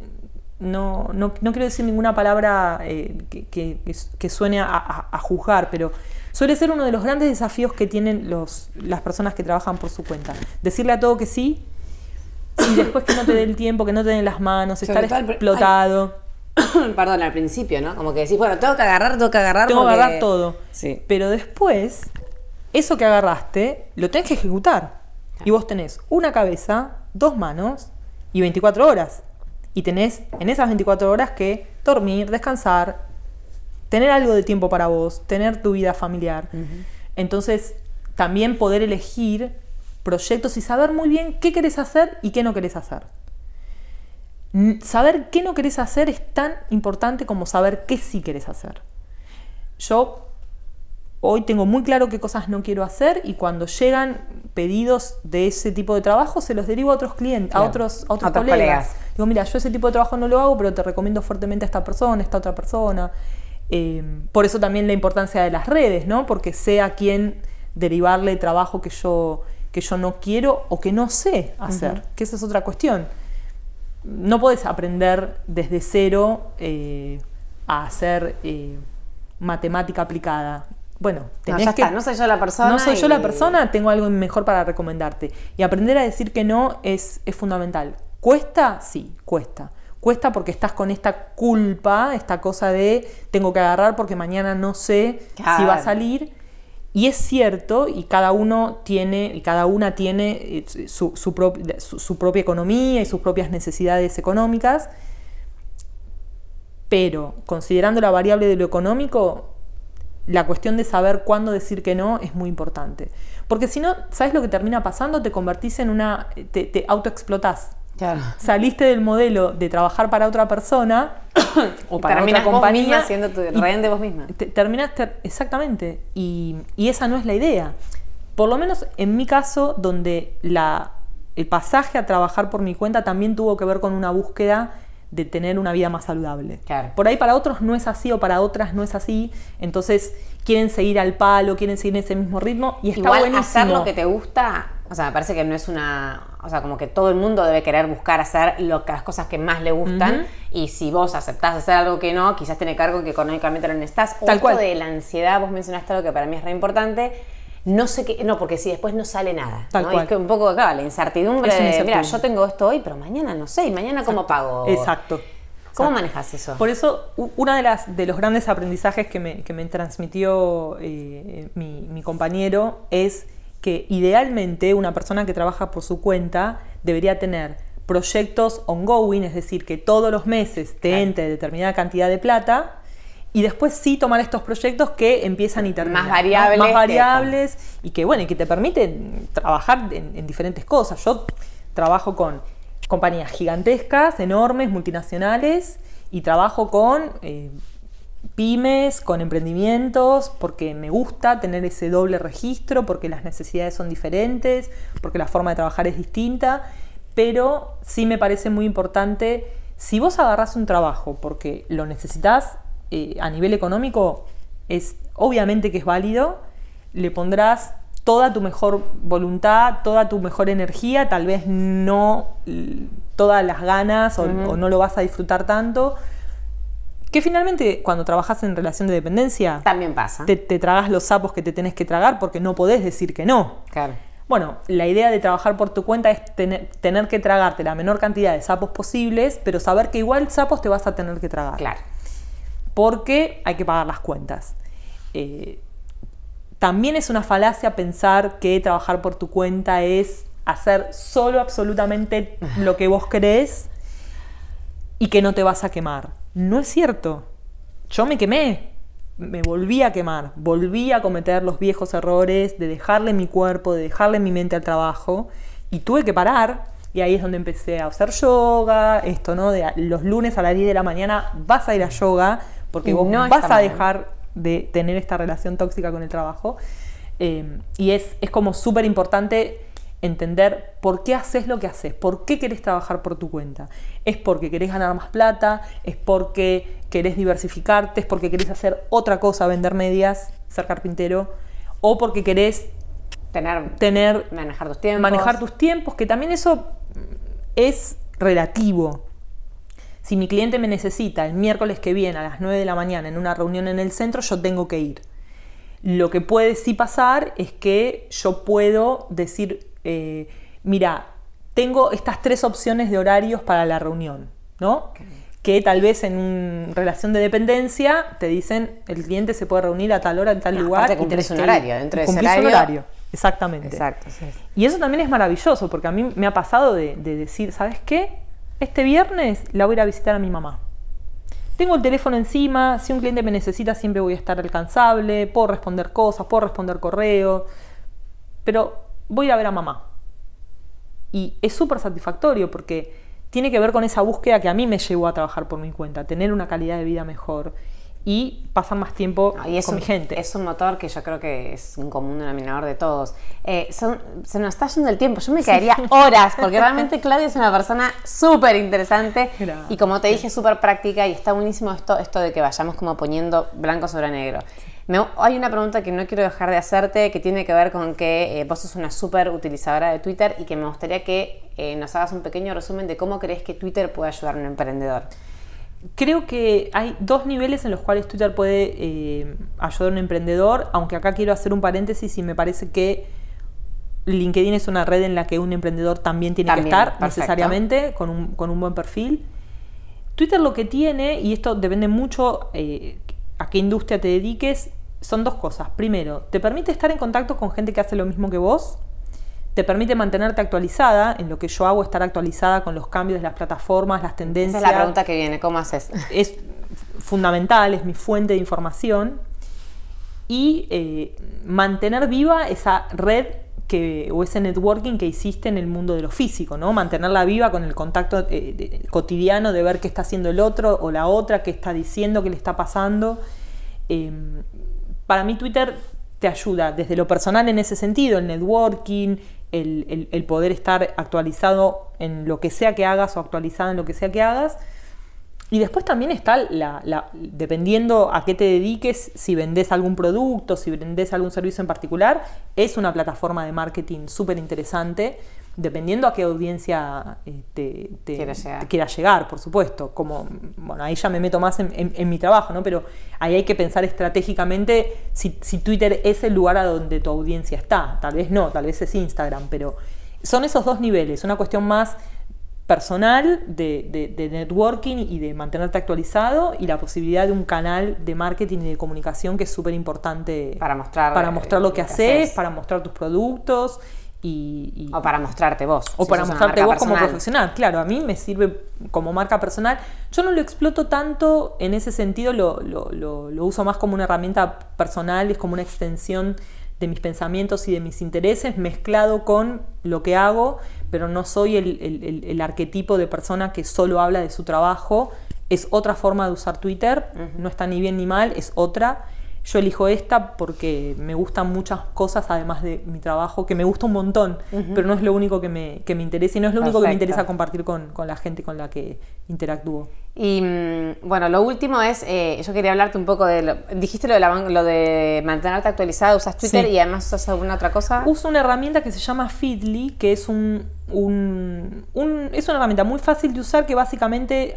no, no, no quiero decir ninguna palabra eh, que, que- suene a, a- a juzgar, pero suele ser uno de los grandes desafíos que tienen los, las personas que trabajan por su cuenta. Decirle a todo que sí y después que no te dé el tiempo, que no te den las manos, Sobre estar al explotado. Perdón, al principio, ¿no? Como que decís, bueno, tengo que agarrar, tengo que agarrar. Tengo que agarrar todo. Sí. Pero después, eso que agarraste, lo tenés que ejecutar. Y vos tenés una cabeza, dos manos y 24 horas. Y tenés en esas 24 horas que dormir, descansar, tener algo de tiempo para vos, tener tu vida familiar. Entonces, también poder elegir proyectos y saber muy bien qué querés hacer y qué no querés hacer. Saber qué no querés hacer es tan importante como saber qué sí querés hacer. Yo hoy tengo muy claro qué cosas no quiero hacer y cuando llegan pedidos de ese tipo de trabajo se los derivo a otros clientes, a Claro. otros, a otros, A otros colegas. colegas. Digo, mira, yo ese tipo de trabajo no lo hago, pero te recomiendo fuertemente a esta persona, a esta otra persona. Eh, por eso también la importancia de las redes, ¿no? Porque sé a quién derivarle trabajo que yo, que yo no quiero o que no sé hacer, que esa es otra cuestión. No puedes aprender desde cero eh, a hacer eh, matemática aplicada. Bueno, No, tenés que, está, no soy yo la persona. no soy yo la persona, tengo algo mejor para recomendarte. Y aprender a decir que no es, es fundamental. ¿Cuesta? Sí, cuesta. Cuesta porque estás con esta culpa, esta cosa de tengo que agarrar porque mañana no sé si va a salir. y es cierto, y cada uno tiene, y cada una tiene eh, su, su, propia economía y sus propias necesidades económicas, pero considerando la variable de lo económico, la cuestión de saber cuándo decir que no es muy importante. Porque si no, ¿sabes lo que termina pasando? Te convertís en una. te, te autoexplotás. Saliste del modelo de trabajar para otra persona o para otra compañía. siendo tu rehén de vos misma. terminaste, exactamente. Y, esa no es la idea. Por lo menos en mi caso, donde la, el pasaje a trabajar por mi cuenta también tuvo que ver con una búsqueda de tener una vida más saludable. Por ahí para otros no es así o para otras no es así, entonces quieren seguir al palo, quieren seguir en ese mismo ritmo y está Igual hacer lo que te gusta, o sea, me parece que no es una, o sea, como que todo el mundo debe querer buscar hacer lo, las cosas que más le gustan y si vos aceptás hacer algo que no, quizás tiene cargo que económicamente lo necesitas. Tal cual. de la ansiedad, vos mencionaste algo que para mí es re importante no sé qué, no, porque si después no sale nada. Tal ¿no? Es que un poco, claro, la incertidumbre, mira, yo tengo esto hoy, pero mañana no sé, y mañana cómo pago. Exacto. ¿Cómo manejas eso? Por eso, uno de, las, de los grandes aprendizajes que me, que me transmitió eh, mi, mi compañero es que idealmente una persona que trabaja por su cuenta debería tener proyectos ongoing, es decir, que todos los meses te entre determinada cantidad de plata y después sí tomar estos proyectos que empiezan y terminan. Más variables. Más variables y que, bueno, y que te permiten trabajar en, diferentes cosas. Yo trabajo con compañías gigantescas, enormes, multinacionales, y trabajo con eh, pymes, con emprendimientos, porque me gusta tener ese doble registro, porque las necesidades son diferentes, porque la forma de trabajar es distinta, pero sí me parece muy importante, si vos agarrás un trabajo porque lo necesitas, eh, a nivel económico es obviamente que es válido, le pondrás toda tu mejor voluntad, toda tu mejor energía, tal vez no todas las ganas o, no lo vas a disfrutar tanto. Que finalmente cuando trabajas en relación de dependencia... También pasa. Te, tragas los sapos que te tenés que tragar porque no podés decir que no. Claro. Bueno, la idea de trabajar por tu cuenta es tener, tener que tragarte la menor cantidad de sapos posibles, pero saber que igual sapos te vas a tener que tragar. Claro porque hay que pagar las cuentas. Eh, también es una falacia pensar que trabajar por tu cuenta es hacer solo absolutamente lo que vos querés y que no te vas a quemar. No es cierto. Yo me quemé, me volví a quemar, volví a cometer los viejos errores de dejarle mi cuerpo, de dejarle mi mente al trabajo y tuve que parar y ahí es donde empecé a hacer yoga, esto, ¿no? De los lunes a las 10 de la mañana vas a ir a yoga porque vos no vas a dejar de tener esta relación tóxica con el trabajo. Eh, y es, es como súper importante entender por qué haces lo que haces, por qué querés trabajar por tu cuenta. Es porque querés ganar más plata, es porque querés diversificarte, es porque querés hacer otra cosa, vender medias, ser carpintero, o porque querés tener, tener manejar tus tiempos. Manejar tus tiempos, que también eso es relativo. Si mi cliente me necesita el miércoles que viene a las 9 de la mañana en una reunión en el centro, yo tengo que ir. Lo que puede sí pasar es que yo puedo decir, eh, mira, tengo estas tres opciones de horarios para la reunión, ¿no? Que tal vez en una relación de dependencia te dicen el cliente se puede reunir a tal hora en tal lugar. Y tenés un horario, dentro de ese horario. Un horario. Exactamente. Exacto, Y eso también es maravilloso, porque a mí me ha pasado de decir, ¿sabes qué? Este viernes la voy a ir a visitar a mi mamá. Tengo el teléfono encima, si un cliente me necesita siempre voy a estar alcanzable, puedo responder cosas, puedo responder correo, pero voy a ver a mamá. Y es súper satisfactorio porque tiene que ver con esa búsqueda que a mí me llevó a trabajar por mi cuenta, tener una calidad de vida mejor y pasar más tiempo con mi gente. Es un motor que yo creo que es un común denominador de todos. Eh, se nos está yendo el tiempo, yo me quedaría horas, porque realmente Claudia es una persona súper interesante y como te dije, súper práctica y está buenísimo esto, esto de que vayamos como poniendo blanco sobre negro. hay una pregunta que no quiero dejar de hacerte que tiene que ver con que eh, vos sos una súper utilizadora de Twitter y que me gustaría que eh, nos hagas un pequeño resumen de cómo crees que Twitter puede ayudar a un emprendedor creo que hay dos niveles en los cuales Twitter puede eh, ayudar a un emprendedor, aunque acá quiero hacer un paréntesis y me parece que LinkedIn es una red en la que un emprendedor también tiene que estar necesariamente con un, buen perfil. Twitter lo que tiene, y esto depende mucho eh, a qué industria te dediques, son dos cosas. Primero, te permite estar en contacto con gente que hace lo mismo que vos, te permite mantenerte actualizada, en lo que yo hago, estar actualizada con los cambios de las plataformas, las tendencias. Esa es la pregunta que viene, ¿cómo haces? Es fundamental, es mi fuente de información. Y eh, mantener viva esa red que, o ese networking que hiciste en el mundo de lo físico, ¿no? Mantenerla viva con el contacto eh, cotidiano de ver qué está haciendo el otro o la otra, qué está diciendo, qué le está pasando. Em, para mí Twitter te ayuda desde lo personal en ese sentido, el networking, el, poder estar actualizado en lo que sea que hagas o actualizado en lo que sea que hagas. Y después también está la, dependiendo a qué te dediques, si vendes algún producto, si vendes algún servicio en particular, es una plataforma de marketing súper interesante dependiendo a qué audiencia eh, te, quiera, llegar. por supuesto. Como, bueno, ahí ya me meto más en, mi trabajo, ¿no? Pero ahí hay que pensar estratégicamente si, Twitter es el lugar a donde tu audiencia está. Tal vez no, tal vez es Instagram, pero son esos dos niveles. Una cuestión más personal de, de, networking y de mantenerte actualizado y la posibilidad de un canal de marketing y de comunicación que es súper importante para mostrar, para mostrar lo que, haces, para mostrar tus productos o para mostrarte vos. O para mostrarte vos como profesional. Claro, a mí me sirve como marca personal. Yo no lo exploto tanto en ese sentido, lo, lo, uso más como una herramienta personal, es como una extensión de mis pensamientos y de mis intereses mezclado con lo que hago, pero no soy el, arquetipo de persona que solo habla de su trabajo. Es otra forma de usar Twitter, no está ni bien ni mal, es otra. Yo elijo esta porque me gustan muchas cosas, además de mi trabajo, que me gusta un montón, pero no es lo único que me, que me interesa y no es lo único que me interesa compartir con, con, la gente con la que interactúo. Y mm, bueno, lo último es, eh, yo quería hablarte un poco de, lo, dijiste lo de, lo de mantenerte actualizada, usas Twitter y además usas alguna otra cosa. Uso una herramienta que se llama Feedly, que es un, un, un, es una herramienta muy fácil de usar que básicamente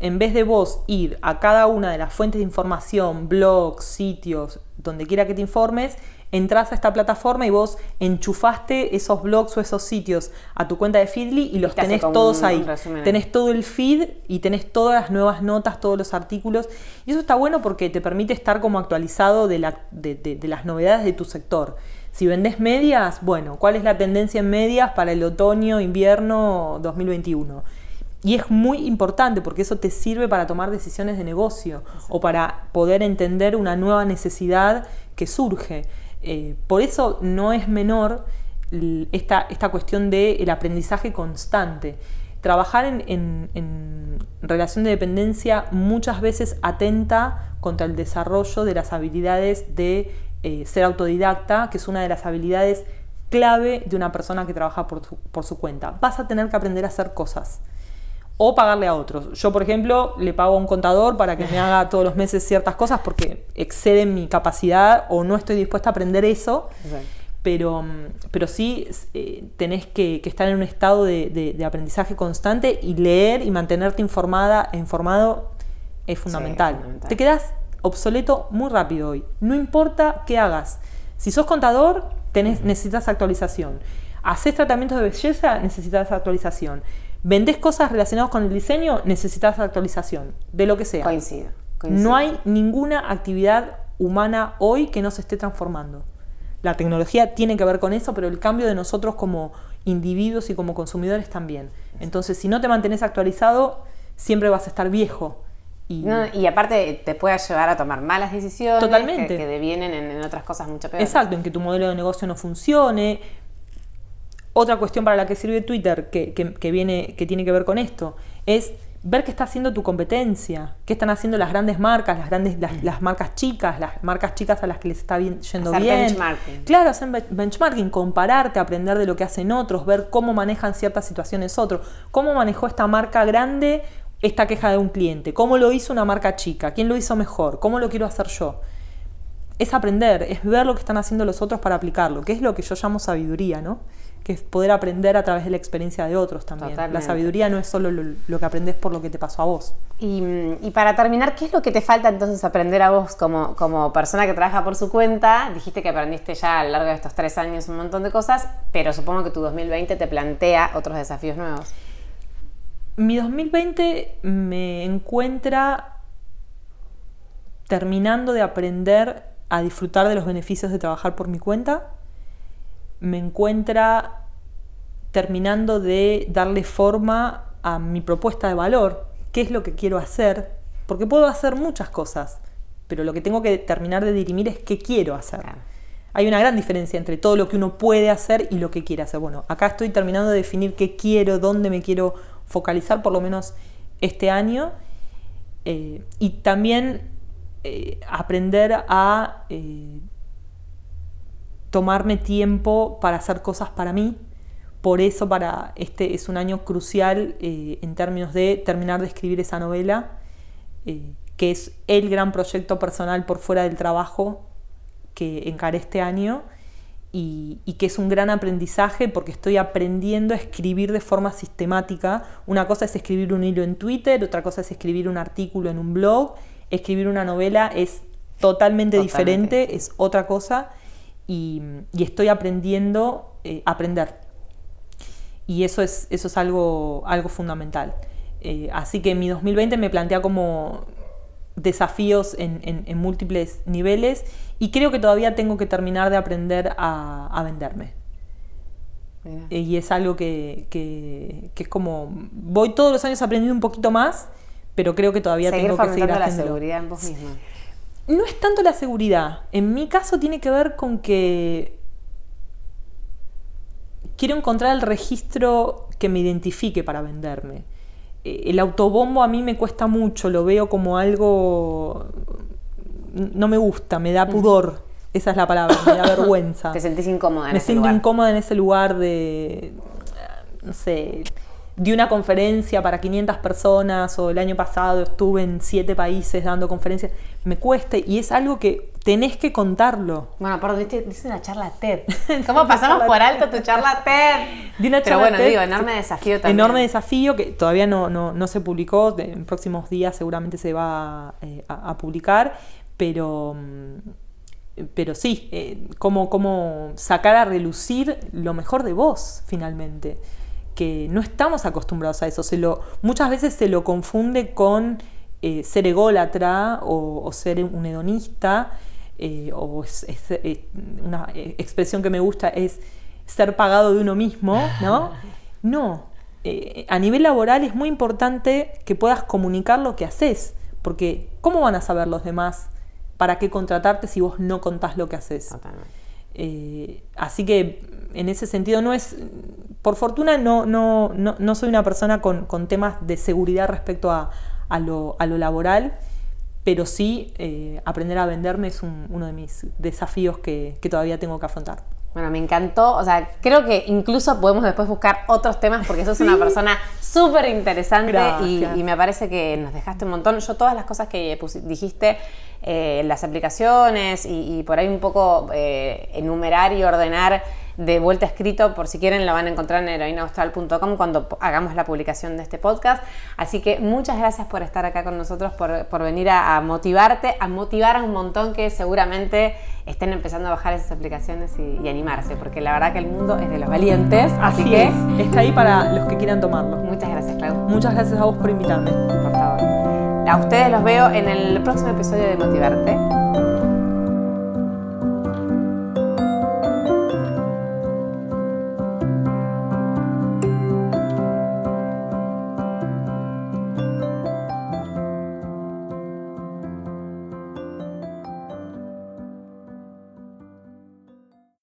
en vez de vos ir a cada una de las fuentes de información, blogs, sitios, donde quiera que te informes, entras a esta plataforma y vos enchufaste esos blogs o esos sitios a tu cuenta de Feedly y los tenés todos ahí. Tenés todo el feed y tenés todas las nuevas notas, todos los artículos. Y eso está bueno porque te permite estar como actualizado de, de las novedades de tu sector. Si vendés medias, bueno, ¿cuál es la tendencia en medias para el otoño, invierno 2021? Y es muy importante porque eso te sirve para tomar decisiones de negocio o para poder entender una nueva necesidad que surge. Eh, por eso no es menor esta, esta cuestión del aprendizaje constante. Trabajar en, relación de dependencia muchas veces atenta contra el desarrollo de las habilidades de eh, ser autodidacta, que es una de las habilidades clave de una persona que trabaja por por su cuenta. Vas a tener que aprender a hacer cosas o pagarle a otros. Yo, por ejemplo, le pago a un contador para que me haga todos los meses ciertas cosas porque exceden mi capacidad o no estoy dispuesta a aprender eso. Pero, pero sí eh, tenés que, estar en un estado de, aprendizaje constante y leer y mantenerte informada e informado es fundamental. Te quedas obsoleto muy rápido hoy. No importa qué hagas. Si sos contador, tenés, necesitas actualización. Haces tratamientos de belleza, necesitas actualización vendés cosas relacionadas con el diseño, necesitas actualización, de lo que sea. Coincido, No hay ninguna actividad humana hoy que no se esté transformando. La tecnología tiene que ver con eso, pero el cambio de nosotros como individuos y como consumidores también. Entonces, si no te mantienes actualizado, siempre vas a estar viejo. Y, y aparte te puede llevar a tomar malas decisiones Totalmente. Que, devienen en, en, otras cosas mucho peores. Exacto, en que tu modelo de negocio no funcione, otra cuestión para la que sirve Twitter, que, viene, que tiene que ver con esto, es ver qué está haciendo tu competencia, qué están haciendo las grandes marcas, las grandes, las, marcas chicas, las marcas chicas a las que les está bien, yendo hacer bien. Benchmarking. Claro, hacer benchmarking, compararte, aprender de lo que hacen otros, ver cómo manejan ciertas situaciones otros, cómo manejó esta marca grande esta queja de un cliente, cómo lo hizo una marca chica, quién lo hizo mejor, cómo lo quiero hacer yo. Es aprender, es ver lo que están haciendo los otros para aplicarlo, que es lo que yo llamo sabiduría, ¿no? Que es poder aprender a través de la experiencia de otros también. La sabiduría no es solo lo, que aprendes por lo que te pasó a vos. Y, para terminar, ¿qué es lo que te falta entonces aprender a vos como, como persona que trabaja por su cuenta? Dijiste que aprendiste ya a lo largo de estos tres años un montón de cosas, pero supongo que tu 2020 te plantea otros desafíos nuevos. Mi 2020 me encuentra terminando de aprender a disfrutar de los beneficios de trabajar por mi cuenta, me encuentra terminando de darle forma a mi propuesta de valor, qué es lo que quiero hacer, porque puedo hacer muchas cosas, pero lo que tengo que terminar de dirimir es qué quiero hacer. Hay una gran diferencia entre todo lo que uno puede hacer y lo que quiere hacer. Bueno, acá estoy terminando de definir qué quiero, dónde me quiero focalizar, por lo menos este año, eh, y también eh, aprender a eh, tomarme tiempo para hacer cosas para mí. Por eso para este es un año crucial en términos de terminar de escribir esa novela, que es el gran proyecto personal por fuera del trabajo que encaré este año y, que es un gran aprendizaje porque estoy aprendiendo a escribir de forma sistemática. Una cosa es escribir un hilo en Twitter, otra cosa es escribir un artículo en un blog. Escribir una novela es totalmente, diferente, es otra cosa y, estoy aprendiendo eh, aprender. Y eso es, eso es algo, algo fundamental. Eh, así que mi 2020 me plantea como desafíos en, múltiples niveles y creo que todavía tengo que terminar de aprender a, venderme. Y es algo que, es como, voy todos los años aprendiendo un poquito más, pero creo que todavía tengo que seguir la seguridad en vos misma. No es tanto la seguridad, en mi caso tiene que ver con que quiero encontrar el registro que me identifique para venderme eh, el autobombo a mí me cuesta mucho, lo veo como algo... No me gusta, me da pudor. Esa es la palabra, me da vergüenza. Te sentís incómoda en me siento incómoda en ese lugar de, no sé, di una conferencia para 500 personas o el año pasado estuve en siete países dando conferencias, me cuesta y es algo que tenés que contarlo. Bueno, perdón, dice una charla TED. ¿Cómo pasamos por alto tu charla TED? Una Pero bueno, digo, enorme desafío también. Enorme desafío que todavía no, no, se publicó, en próximos días seguramente se va eh, a, publicar, pero mm, pero sí, eh, cómo, cómo, sacar a relucir lo mejor de vos, finalmente que no estamos acostumbrados a eso. Se lo, muchas veces se lo confunde con eh, ser ególatra o, ser un hedonista, eh, o es, una expresión que me gusta es ser pagado de uno mismo, ¿no? No, eh, a nivel laboral es muy importante que puedas comunicar lo que haces, porque ¿cómo van a saber los demás para qué contratarte si vos no contás lo que haces? así que en ese sentido no es, por fortuna no, no, no, soy una persona con, temas de seguridad respecto a, lo, laboral, pero sí eh, aprender a venderme es uno de mis desafíos que, todavía tengo que afrontar. Bueno, me encantó, o sea, creo que incluso podemos después buscar otros temas porque sos una persona súper interesante y, me parece que nos dejaste un montón. Yo todas las cosas que dijiste, eh, las aplicaciones y, por ahí un poco eh, enumerar y ordenar de vuelta escrito, por si quieren, la van a encontrar en heroinaustral.com cuando hagamos la publicación de este podcast. Así que muchas gracias por estar acá con nosotros, por, venir a, motivarte, a motivar a un montón que seguramente estén empezando a bajar esas aplicaciones y, animarse, porque la verdad que el mundo es de los valientes. Así, que está ahí para los que quieran tomarlo. Muchas gracias, Clau. Muchas gracias a vos por invitarme. Por favor. A ustedes los veo en el próximo episodio de Motivarte.